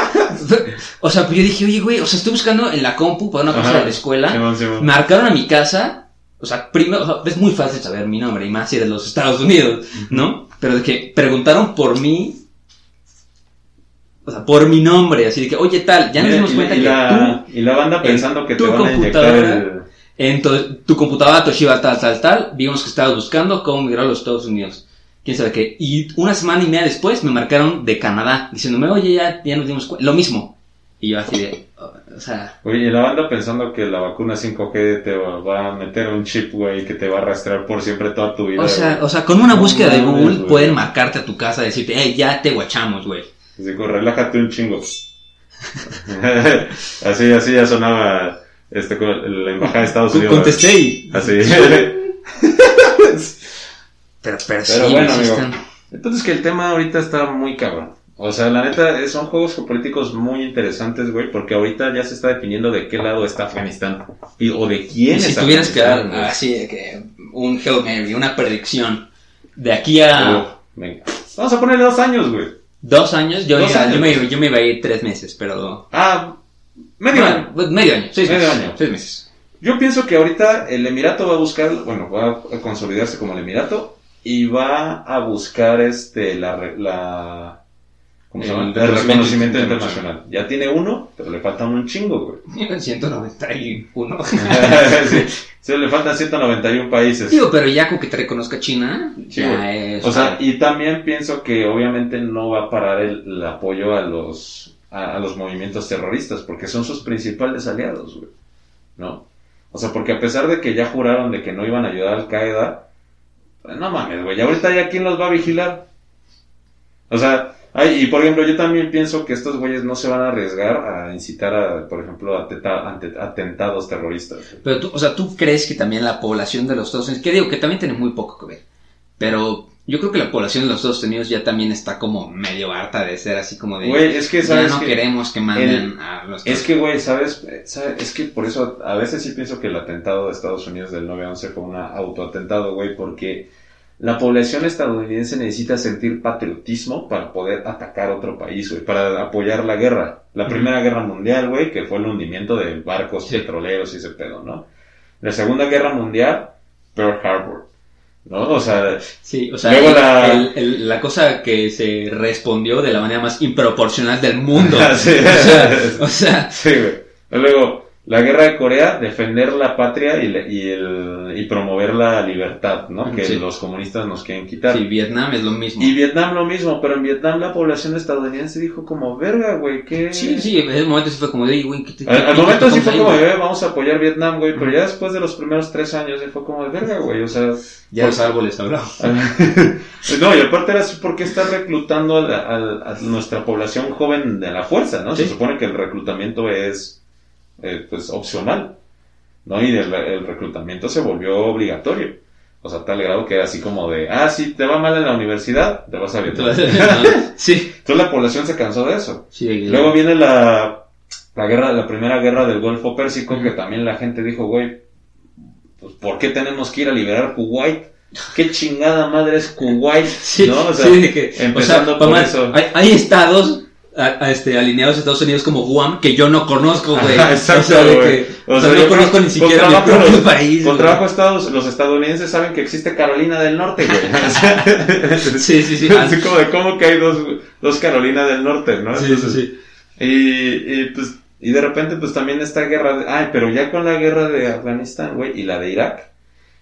S2: o sea, pues yo dije, oye, güey, o sea, estoy buscando en la compu para una cosa
S1: Ajá.
S2: de la escuela.
S1: Simón.
S2: Me marcaron a mi casa. O sea, primero, o sea, es muy fácil saber mi nombre, y más si eres de los Estados Unidos, ¿no? Pero de que preguntaron por mí. O sea, por mi nombre, así de que, oye, tal, ya nos dimos cuenta
S1: y
S2: que
S1: la,
S2: tú,
S1: y la banda
S2: en
S1: pensando que te
S2: tu
S1: van a
S2: computadora,
S1: el...
S2: en tu, tu computadora Toshiba tal, tal, tal, vimos que estabas buscando cómo migrar a los Estados Unidos. ¿Quién sabe qué? Y una semana y media después me marcaron de Canadá, diciéndome, oye, ya, ya nos dimos cuenta, lo mismo. Y yo así de, o sea,
S1: Oye, y la banda pensando que la vacuna 5G te va, a meter un chip, güey, que te va a rastrear por siempre toda tu vida.
S2: O sea,
S1: güey.
S2: o sea, con una búsqueda de Google
S1: güey.
S2: pueden marcarte a tu casa y decirte, hey, ya te guachamos, güey.
S1: Así relájate un chingo. así, así ya sonaba este, la embajada de Estados Unidos.
S2: Contesté y...
S1: Así.
S2: Pero, pero, sí,
S1: Pero bueno, amigo. Entonces que el tema ahorita está muy cabrón. O sea, la neta, son juegos políticos muy interesantes, güey, porque ahorita ya se está definiendo de qué lado está Afganistán. Y, o de quién
S2: Y si
S1: es
S2: tuvieras que dar
S1: güey.
S2: así de que un Hail Mary, una predicción de aquí a
S1: Uf, venga. Vamos a ponerle dos años, güey.
S2: dos años, yo,
S1: Dos años.
S2: yo, me, yo me iba a ir tres meses, pero...
S1: Ah, medio
S2: Bueno,
S1: año.
S2: pues, medio año, seis
S1: Medio
S2: meses.
S1: año.
S2: Seis meses.
S1: Yo pienso que ahorita el Emirato va a buscar, bueno, va a consolidarse como el Emirato y va a buscar este la, re- la ¿cómo se
S2: El
S1: llama? El
S2: reconocimiento
S1: reconocimiento
S2: internacional.
S1: internacional. Ya tiene uno, pero le faltan un chingo, güey.
S2: Iba en 191.
S1: sí, sí, le faltan 191 países.
S2: Digo, pero ya con que te reconozca China,
S1: Sí,
S2: ya es...
S1: O sea, y también pienso que obviamente no va a parar el, el apoyo a los a, a los movimientos terroristas, porque son sus principales aliados, güey. ¿No? O sea, porque a pesar de que ya juraron de que no iban a ayudar a Al Qaeda, pues, no mames, güey, ahorita ya quién los va a vigilar. O sea, y por ejemplo, yo también pienso que estos güeyes no se van a arriesgar a incitar a, por ejemplo, atenta- ante- atentados terroristas. güey.
S2: Pero tú, o sea, ¿tú crees que también la población de los Estados Unidos, que digo que también tiene muy poco que ver, pero yo creo que la población de los Estados Unidos ya también está como medio harta de ser así como de...
S1: Güey, es que
S2: ya
S1: sabes
S2: no
S1: que-
S2: queremos que manden
S1: el-
S2: a los...
S1: Es que, güey, ¿sabes? ¿sabes? Es que por eso a veces sí pienso que el atentado de Estados Unidos del 9-11 fue un autoatentado, güey, porque la población estadounidense necesita sentir patriotismo para poder atacar otro país, güey, para apoyar la guerra. La Primera Guerra Mundial, güey, que fue el hundimiento de barcos
S2: Sí.
S1: petroleros y ese pedo, ¿no? La Segunda Guerra Mundial, Pearl Harbor, ¿no? O sea,
S2: Sí, o sea,
S1: Luego la-
S2: el- el- la cosa que se respondió de la manera más improporcional del mundo.
S1: Sí.
S2: o sea, o sea,
S1: Sí, güey. Luego, la guerra de Corea, defender la patria y, le- y, el, y promover la libertad, ¿no? Que
S2: Sí.
S1: los comunistas nos quieren quitar.
S2: sí, Vietnam es lo mismo.
S1: Y Vietnam lo mismo, pero en Vietnam la población estadounidense dijo como, verga, güey, ¿qué...?
S2: Sí, sí, en ese momento sí fue como de, güey, ¿qué te-
S1: Al, momento sí fue
S2: ahí,
S1: como,
S2: güey?
S1: "Eh, vamos a apoyar Vietnam, güey, pero ya después de los primeros tres años sí fue como, de verga, güey, o sea...
S2: Ya los árboles hablaron.
S1: no, y aparte era así porque está reclutando a, la- a- a nuestra población joven de la fuerza, ¿no? Se supone que el reclutamiento es, eh, pues, opcional, ¿no? Y el, el reclutamiento se volvió obligatorio. O sea, tal grado que era así como de, ah, sí, te va mal en la universidad, te vas a Vietnam.
S2: sí,
S1: Entonces la población se cansó de eso.
S2: sí.
S1: Luego viene la, la guerra, la primera guerra del Golfo Pérsico, que también la gente dijo, güey, pues, ¿por qué tenemos que ir a liberar Kuwait? ¿Qué chingada madre es Kuwait?
S2: Sí,
S1: ¿no? O sea,
S2: sí, que,
S1: empezando
S2: o sea,
S1: por
S2: mamá,
S1: eso.
S2: Hay, hay estados a- a este, alineados a Estados Unidos como Guam que yo no conozco, güey.
S1: Exacto,
S2: o sea, de
S1: güey.
S2: que, o
S1: O
S2: sea,
S1: sea,
S2: no conozco ni siquiera mi propio
S1: los-
S2: país.
S1: Con trabajo estados, los estadounidenses saben que existe Carolina del Norte, güey.
S2: Sí, sí, sí.
S1: Así como de cómo que hay dos, dos Carolina del Norte, ¿no?
S2: Sí, sí,
S1: Entonces,
S2: sí.
S1: Y, y, pues, y de repente, pues también esta guerra, de- ay, pero ya con la guerra de Afganistán, güey, y la de Irak,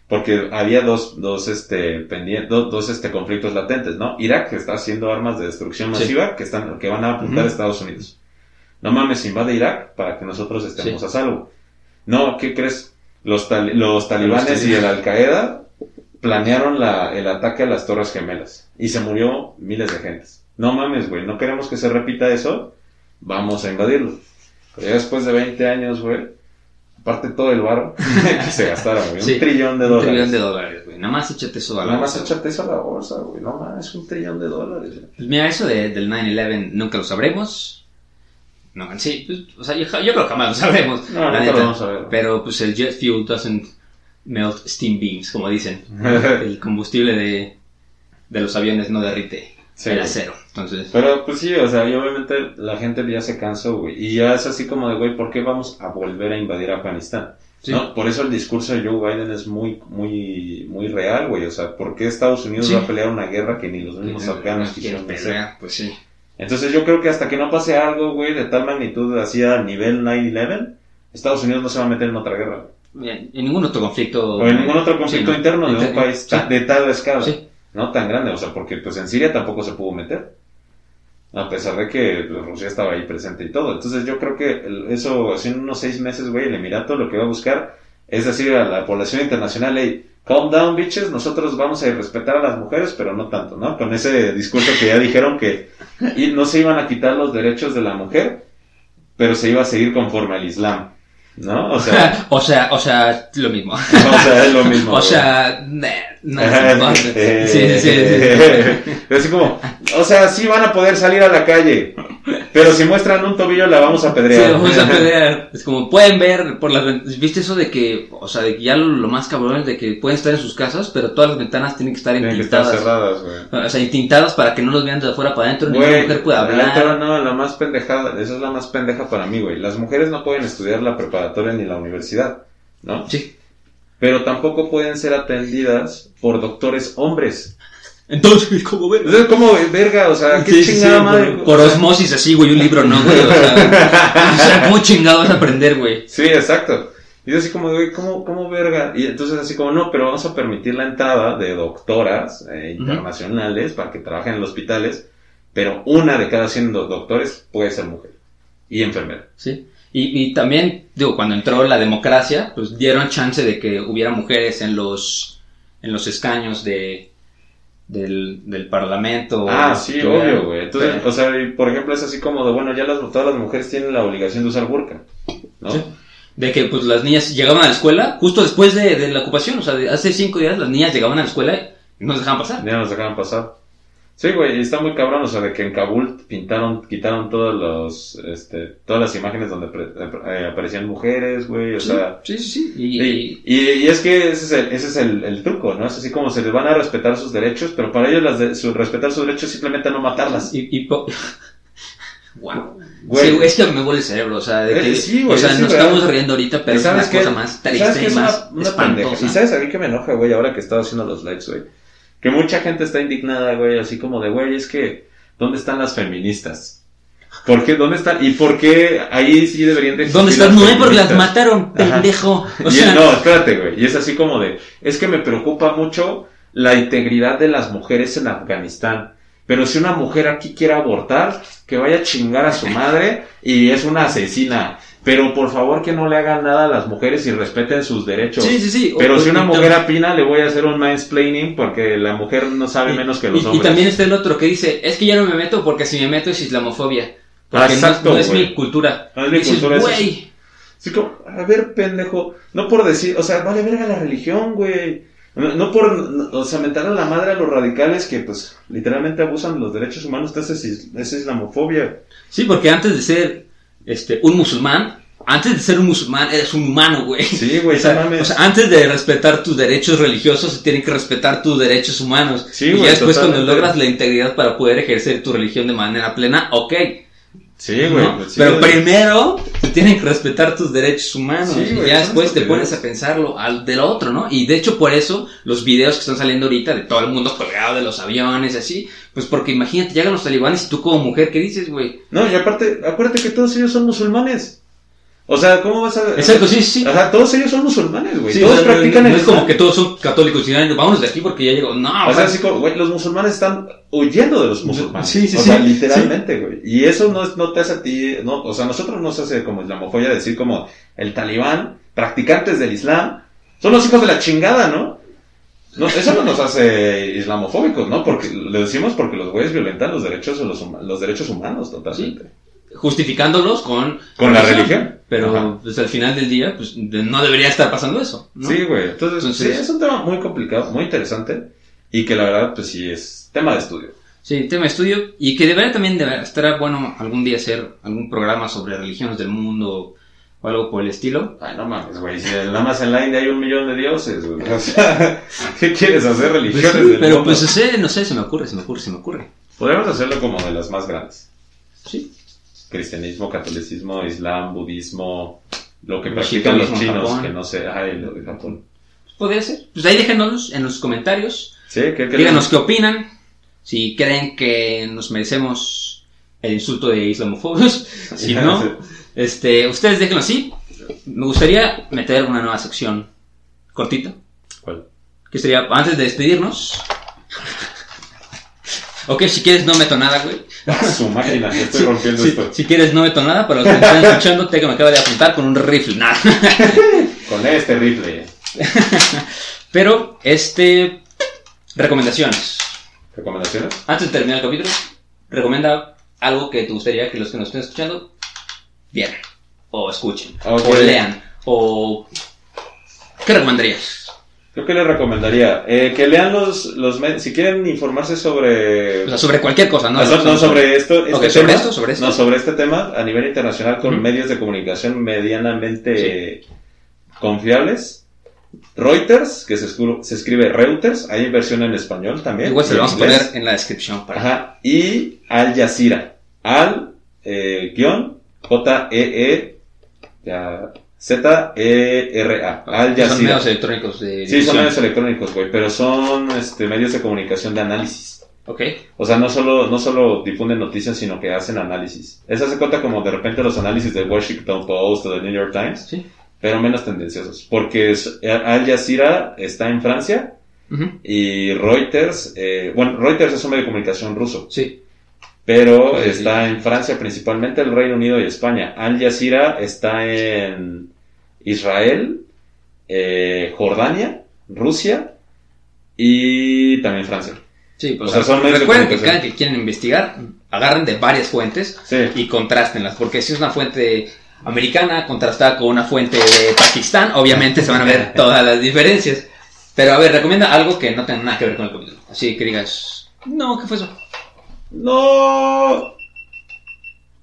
S1: porque había dos, dos, este, pendientes, dos, dos, este, conflictos latentes, ¿no? Irak que está haciendo armas de destrucción
S2: Sí.
S1: masiva que están, que van a apuntar a. Estados Unidos. No mames, invade Irak para que nosotros estemos
S2: Sí.
S1: a salvo. No, ¿qué crees? Los, tal- los talibanes
S2: Los
S1: y el
S2: talibanes.
S1: Al Qaeda planearon la, el ataque a las Torres Gemelas y se murió miles de gentes. No mames, güey, no queremos que se repita eso, vamos a invadirlo. Pero ya después de 20 años, güey, aparte todo el varo que se gastaron, güey,
S2: Sí,
S1: un trillón de
S2: Un
S1: dólares.
S2: trillón de dólares, güey. Nada más échate eso a la
S1: Nada más
S2: bolsa,
S1: échate eso a la bolsa, güey, no mames, un trillón de dólares.
S2: Pues mira, eso de, del 9-11 nunca lo sabremos. No, sí, pues, o sea, yo, yo creo que jamás lo sabremos.
S1: No,
S2: la
S1: nunca lo vamos a ver.
S2: Pero pues el jet fuel doesn't melt steam beams, como dicen. el combustible de, de los aviones no derrite
S1: Sí,
S2: el
S1: güey.
S2: acero. Entonces,
S1: Pero pues sí, o sea, y obviamente la gente ya se cansó, güey. Y ya es así como de, güey, ¿por qué vamos a volver a invadir Afganistán?
S2: Sí.
S1: ¿No? Por eso el discurso de Joe Biden es muy, muy, muy real, güey. O sea, ¿por qué Estados Unidos
S2: Sí.
S1: va a pelear una guerra que ni los mismos afganos
S2: no
S1: quisieron
S2: pelear, pues sí.
S1: Entonces yo creo que hasta que no pase algo, güey, de tal magnitud así a nivel 9-11, Estados Unidos no se va a meter en otra guerra.
S2: En, en ningún otro conflicto.
S1: O en ningún otro conflicto interno de un país de tal escala.
S2: Sí.
S1: No tan grande, o sea, porque pues en Siria tampoco se pudo meter. A pesar de que Rusia estaba ahí presente y todo. Entonces yo creo que eso, así unos seis meses, güey, el Emirato lo que va a buscar es decir a la población internacional, hey, calm down, bitches, nosotros vamos a respetar a las mujeres, pero no tanto, ¿no? Con ese discurso que ya dijeron que no se iban a quitar los derechos de la mujer, pero se iba a seguir conforme al Islam, ¿no? O sea,
S2: o sea, o sea, lo mismo.
S1: o sea, es lo mismo.
S2: O sea, no, no, sí, sí, sí.
S1: Pero así como, o sea, sí van a poder salir a la calle, pero si muestran un tobillo la vamos a
S2: Sí,
S1: pedrear.
S2: vamos a pelear. Es como pueden ver por las. ¿Viste eso de que, o sea, de que ya lo, lo más cabrón es de que pueden estar en sus casas, pero todas las ventanas tienen que estar
S1: Tienen que estar
S2: entintadas?
S1: cerradas, güey.
S2: O sea, entintadas para que no los vean de afuera para adentro, ninguna mujer puede
S1: la
S2: hablar.
S1: no, la más pendejada, esa es la más pendeja para mí, güey. Las mujeres no pueden estudiar la preparatoria ni la universidad, ¿no?
S2: Sí.
S1: Pero tampoco pueden ser atendidas por doctores hombres.
S2: Entonces, ¿cómo ver?
S1: Entonces, como verga, o sea, qué
S2: Sí, sí, sí,
S1: chingada madre.
S2: por, por
S1: o sea,
S2: osmosis así, güey, un libro no, güey. O sea, o sea, ¿cómo chingado vas a aprender, güey?
S1: Sí, exacto. Y así como, güey, ¿cómo, ¿cómo verga? Y entonces así como, no, pero vamos a permitir la entrada de doctoras eh, internacionales para que trabajen en los hospitales, pero una de cada 100 do- doctores puede ser mujer y enfermera.
S2: Sí. Y, y también, digo, cuando entró la democracia, pues dieron chance de que hubiera mujeres en los, en los escaños de, del, del parlamento.
S1: Ah, sí, obvio, güey. Entonces,
S2: Pero-
S1: o sea, y por ejemplo, es así como de, bueno, ya las, todas las mujeres tienen la obligación de usar burka, ¿no?
S2: Sí. De que pues las niñas llegaban a la escuela justo después de, de la ocupación, o sea, de hace cinco días las niñas llegaban a la escuela y no nos dejaban pasar.
S1: Ya nos dejaban pasar. Sí, güey, y está muy cabrón, o sea, de que en Kabul pintaron, quitaron todos los, este, todas las imágenes donde pre- eh, aparecían mujeres, güey, o sea,
S2: Sí, sí, sí. Y,
S1: Y, y- y es que ese es, el, ese es el, el truco, ¿no? Es así como se les van a respetar sus derechos, pero para ellos las de- su, respetar sus derechos es simplemente no matarlas.
S2: y, y wow.
S1: Güey.
S2: Sí, es que me vuelve el cerebro, o sea, de que,
S1: Eh, sí, güey,
S2: o sea, nos estamos riendo ahorita, pero
S1: ¿Y
S2: es una
S1: qué?
S2: cosa más
S1: ¿Y
S2: triste y más
S1: una, una pendeja?
S2: espantosa.
S1: Y sabes a mí que me enoja, güey, ahora que estaba haciendo los likes, güey. Que mucha gente está indignada, güey, así como de, güey, es que, ¿dónde están las feministas? ¿Por qué? ¿Dónde están? ¿Y por qué ahí sí deberían de
S2: ¿Dónde están? No, porque las mataron, pendejo. O sea,
S1: no, espérate, güey. Y es así como de, es que me preocupa mucho la integridad de las mujeres en Afganistán. Pero si una mujer aquí quiere abortar, que vaya a chingar a su madre y es una asesina. Pero por favor que no le hagan nada a las mujeres y respeten sus derechos.
S2: Sí, sí, sí.
S1: Pero
S2: O-
S1: si una
S2: y
S1: mujer opina, le voy a hacer un mansplaining porque la mujer no sabe menos que los
S2: y, y
S1: hombres.
S2: también está el otro que dice, es que yo no me meto porque si me meto es islamofobia. Porque
S1: Ah,
S2: no-
S1: exacto,
S2: no, es mi cultura.
S1: No es mi
S2: Y dices,
S1: cultura, es
S2: güey.
S1: Así como, a ver, pendejo, no por decir, o sea, vale verga la religión, güey. No, no por, no- o sea, mentar a la madre a los radicales que, pues, literalmente abusan de los derechos humanos, esa es, es islamofobia.
S2: Sí, porque antes de ser este un musulmán, antes de ser un musulmán eres un humano, güey.
S1: Sí, güey,
S2: o, sea,
S1: mames.
S2: o sea, antes de respetar tus derechos religiosos, se tienen que respetar tus derechos humanos.
S1: Sí,
S2: y
S1: güey,
S2: ya después cuando logras la integridad para poder ejercer tu religión de manera plena, ok.
S1: Sí, güey.
S2: ¿no?
S1: pues, sí,
S2: Pero
S1: güey.
S2: primero tienen que respetar tus derechos humanos.
S1: Sí,
S2: y
S1: güey,
S2: ya después te pones a pensarlo al del otro, ¿no? Y de hecho por eso los videos que están saliendo ahorita de todo el mundo colgado de los aviones así, pues porque imagínate, llegan los talibanes y tú como mujer, ¿qué dices, güey?
S1: No, y aparte, acuérdate que todos ellos son musulmanes. O sea, ¿cómo vas a...?
S2: Exacto, sí, sí.
S1: Ajá, todos ellos son musulmanes, güey.
S2: Sí,
S1: todos
S2: o sea, no-
S1: practican
S2: no,
S1: el
S2: es como que todos son católicos y dirán, vámonos de aquí porque ya llegó. No,
S1: O sea, así como, güey, los musulmanes están huyendo de los musulmanes.
S2: Sí, sí,
S1: o sea,
S2: sí.
S1: literalmente, güey. Y eso no, es- no te hace a ti, no, o sea, nosotros nos hace como islamofobia decir como el talibán, practicantes del islam, son los hijos de la chingada, ¿no? No, eso no nos hace islamofóbicos, ¿no? Porque lo decimos porque los güeyes violentan los derechos, de los, los derechos humanos totalmente.
S2: Justificándolos con...
S1: Con la religión.
S2: Pero
S1: Ajá.
S2: pues, al final del día, pues de- no debería estar pasando eso. ¿no?
S1: Sí, güey. Entonces,
S2: Entonces-
S1: sí, es un tema muy complicado, muy interesante y que la verdad, pues sí, es tema de estudio.
S2: Sí, tema de estudio. Y que debería también, debería, estará bueno algún día hacer algún programa sobre religiones del mundo o algo por el estilo.
S1: Ay, no mames, güey. Si nada más en la India hay un millón de dioses, güey. O sea, ¿qué quieres hacer
S2: Pues
S1: religiones
S2: sí,
S1: del
S2: pero
S1: mundo?
S2: pues ese, no sé, se me ocurre, se me ocurre, se me ocurre.
S1: Podríamos hacerlo como de las más grandes.
S2: Sí.
S1: Cristianismo, catolicismo, islam, budismo, lo que practican los chinos,
S2: Japón.
S1: que no sé, ay, lo de Japón.
S2: Podría ser. Pues ahí déjenos en los comentarios.
S1: Sí, ¿qué,
S2: Díganos qué opinan. Si creen que nos merecemos el insulto de islamofobos. Si no, este, ustedes déjenlo así. Me gustaría meter una nueva sección cortita.
S1: ¿Cuál?
S2: Que sería antes de despedirnos. Ok, si quieres no meto nada, güey.
S1: Su máquina, estoy rompiendo
S2: Si,
S1: esto.
S2: si quieres no meto nada, para los que están escuchando, te que me acaba de apuntar con un rifle. Nada.
S1: Con este rifle.
S2: Pero, este. Recomendaciones.
S1: ¿Recomendaciones?
S2: Antes de terminar el capítulo, recomienda algo que te gustaría que los que nos estén escuchando vieran, o escuchen, o lean, o. ¿Qué recomendarías?
S1: Creo que les recomendaría eh, que lean los, los si quieren informarse sobre
S2: O sea, sobre cualquier cosa, ¿no?
S1: no, so- no sobre esto, este tema,
S2: sobre esto, sobre esto.
S1: no sobre este tema a nivel internacional con medios de comunicación medianamente confiables. Reuters, que se, se escribe Reuters, hay versión en español también.
S2: Igual se lo vamos a poner en la descripción para.
S1: Ajá, y Al Jazeera. Al eh, guion J E E ya, Z E R A. Al
S2: que son
S1: Jazeera.
S2: medios electrónicos de.
S1: Sí, son medios electrónicos, güey, pero son este, medios de comunicación de análisis.
S2: Ok.
S1: O sea, no solo, no solo difunden noticias, sino que hacen análisis. Eso se cuenta como de repente los análisis del Washington Post o del New York Times,
S2: Sí.
S1: pero menos tendenciosos. Porque Al Jazeera está en Francia y Reuters, eh, bueno, Reuters es un medio de comunicación ruso,
S2: Sí.
S1: Pero
S2: Sí,
S1: está en Francia, principalmente el Reino Unido y España. Al Jazeera está en Israel, eh, Jordania, Rusia y también Francia.
S2: Sí, pues
S1: O sea, son
S2: recuerden que cada que quieren investigar, agarren de varias fuentes
S1: Sí.
S2: y contrástenlas, porque si es una fuente americana contrastada con una fuente de Pakistán, obviamente se van a ver todas las diferencias. Pero a ver, recomienda algo que no tenga nada que ver con el capítulo. Así que digas, no, ¿qué fue eso?
S1: No.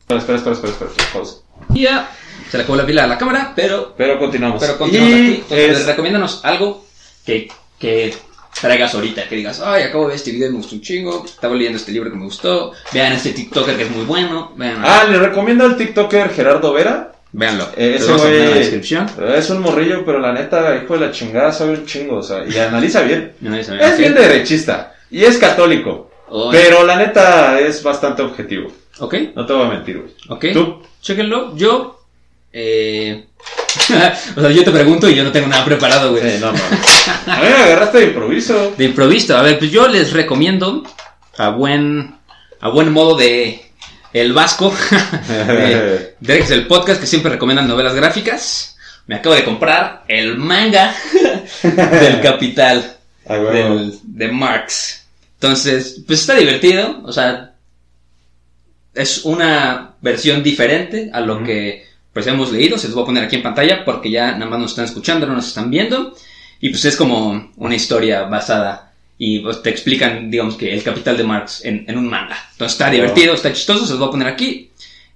S1: Espera, espera, espera, espera, espera, pausa.
S2: Y ya, se le acabó la pila a la cámara, pero,
S1: Pero continuamos.
S2: pero continuamos
S1: Y
S2: aquí. Entonces,
S1: es-
S2: recomiéndanos algo que, que traigas ahorita, que digas, ay, acabo de ver este video y me gustó un chingo, estaba leyendo este libro que me gustó, vean este TikToker que es muy bueno, vean,
S1: Ah, le recomiendo al TikToker Gerardo Vera.
S2: véanlo.
S1: Eh, ese güey
S2: descripción.
S1: es un morrillo, pero la neta, hijo de la chingada, sabe un chingo, o sea, y analiza bien.
S2: No, esa-
S1: Es bien derechista y es católico,
S2: Oh,
S1: pero la neta es bastante objetivo.
S2: Ok,
S1: No te voy a mentir, güey.
S2: ok.
S1: ¿Tú?
S2: Chéquenlo. Yo. Eh... o sea, yo te pregunto y yo no tengo nada preparado, güey.
S1: Sí, no, no. A mí me agarraste de improviso.
S2: De improviso. A ver, pues yo les recomiendo a buen. A buen modo de. El Vasco. de Derek el podcast que siempre recomiendan novelas gráficas. Me acabo de comprar el manga del Capital.
S1: Ah,
S2: del- de Marx. Entonces, pues está divertido, o sea, es una versión diferente a lo que pues hemos leído, se los voy a poner aquí en pantalla porque ya nada más nos están escuchando, no nos están viendo, y pues es como una historia basada y pues te explican, digamos que el capital de Marx en, en un manga. Entonces está
S1: Wow.
S2: divertido, está chistoso, se los voy a poner aquí,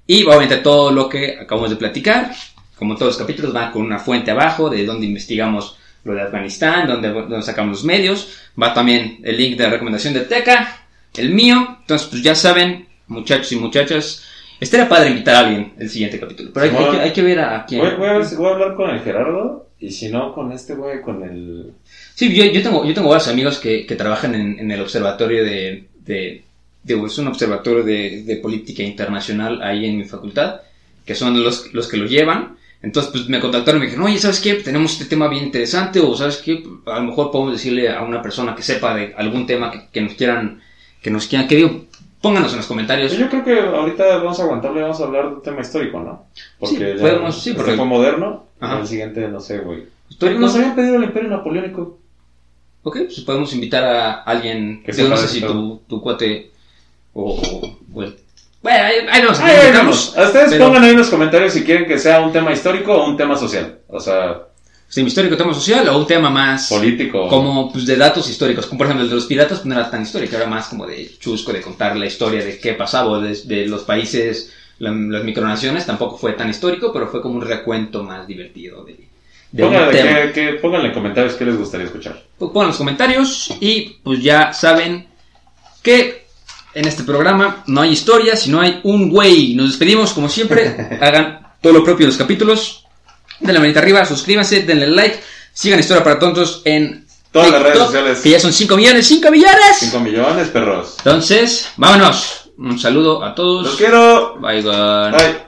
S2: y obviamente todo lo que acabamos de platicar, como todos los capítulos, va con una fuente abajo de donde investigamos lo de Afganistán, donde, donde sacamos los medios. Va también el link de recomendación de Teca, el mío. Entonces, pues ya saben, muchachos y muchachas, estaría padre invitar a alguien el siguiente capítulo. Pero hay, hay que, hay que ver a quién.
S1: Voy, voy a ver si voy a hablar con el Gerardo y si no, con este güey, con el...
S2: Sí, yo, yo tengo, yo tengo varios amigos que, que trabajan en, en el observatorio de, de, digo, es un observatorio de, de política internacional ahí en mi facultad, que son los, los que lo llevan. Entonces, pues me contactaron y me dijeron, oye, ¿sabes qué? Tenemos este tema bien interesante, o ¿sabes qué? A lo mejor podemos decirle a una persona que sepa de algún tema que, que nos quieran, que nos quieran, que digo, pónganos en los comentarios.
S1: Yo creo que ahorita vamos a aguantarle, vamos a hablar de un tema histórico, ¿no? Porque
S2: Sí,
S1: ya
S2: podemos- sí,
S1: este
S2: porque-
S1: fue moderno,
S2: Ajá.
S1: el siguiente, no sé, güey.
S2: Histórico.
S1: Nos habían pedido el Imperio Napoleónico.
S2: Ok, pues podemos invitar a alguien,
S1: Que
S2: no sé si tu, tu cuate o, o- o el- Bueno, ahí, ahí vamos,
S1: Ay, ay,
S2: invitamos.
S1: vamos. A ustedes
S2: Pero-
S1: pongan ahí en los comentarios si quieren que sea un tema histórico o un tema social. O sea,
S2: Sí, histórico, tema social o un tema más
S1: político.
S2: como pues, de datos históricos, como por ejemplo el de los piratas, pues no era tan histórico, era más como de chusco, de contar la historia de qué pasaba, de, de los países, la- las micronaciones, tampoco fue tan histórico, pero fue como un recuento más divertido de, de
S1: Pónganle, que, que- pónganle en comentarios qué les gustaría escuchar.
S2: Pongan los comentarios y pues ya saben que en este programa no hay historia, sino hay un güey. Nos despedimos como siempre. Hagan todo lo propio en los capítulos. Denle la manita arriba, suscríbanse, denle like. Sigan Historia para Tontos en
S1: Todas las redes
S2: TikTok,
S1: sociales.
S2: Que ya son 5 millones, 5 millones.
S1: 5 millones, perros.
S2: Entonces, vámonos. Un saludo a todos.
S1: Los quiero.
S2: Bye, bye.
S1: Bye.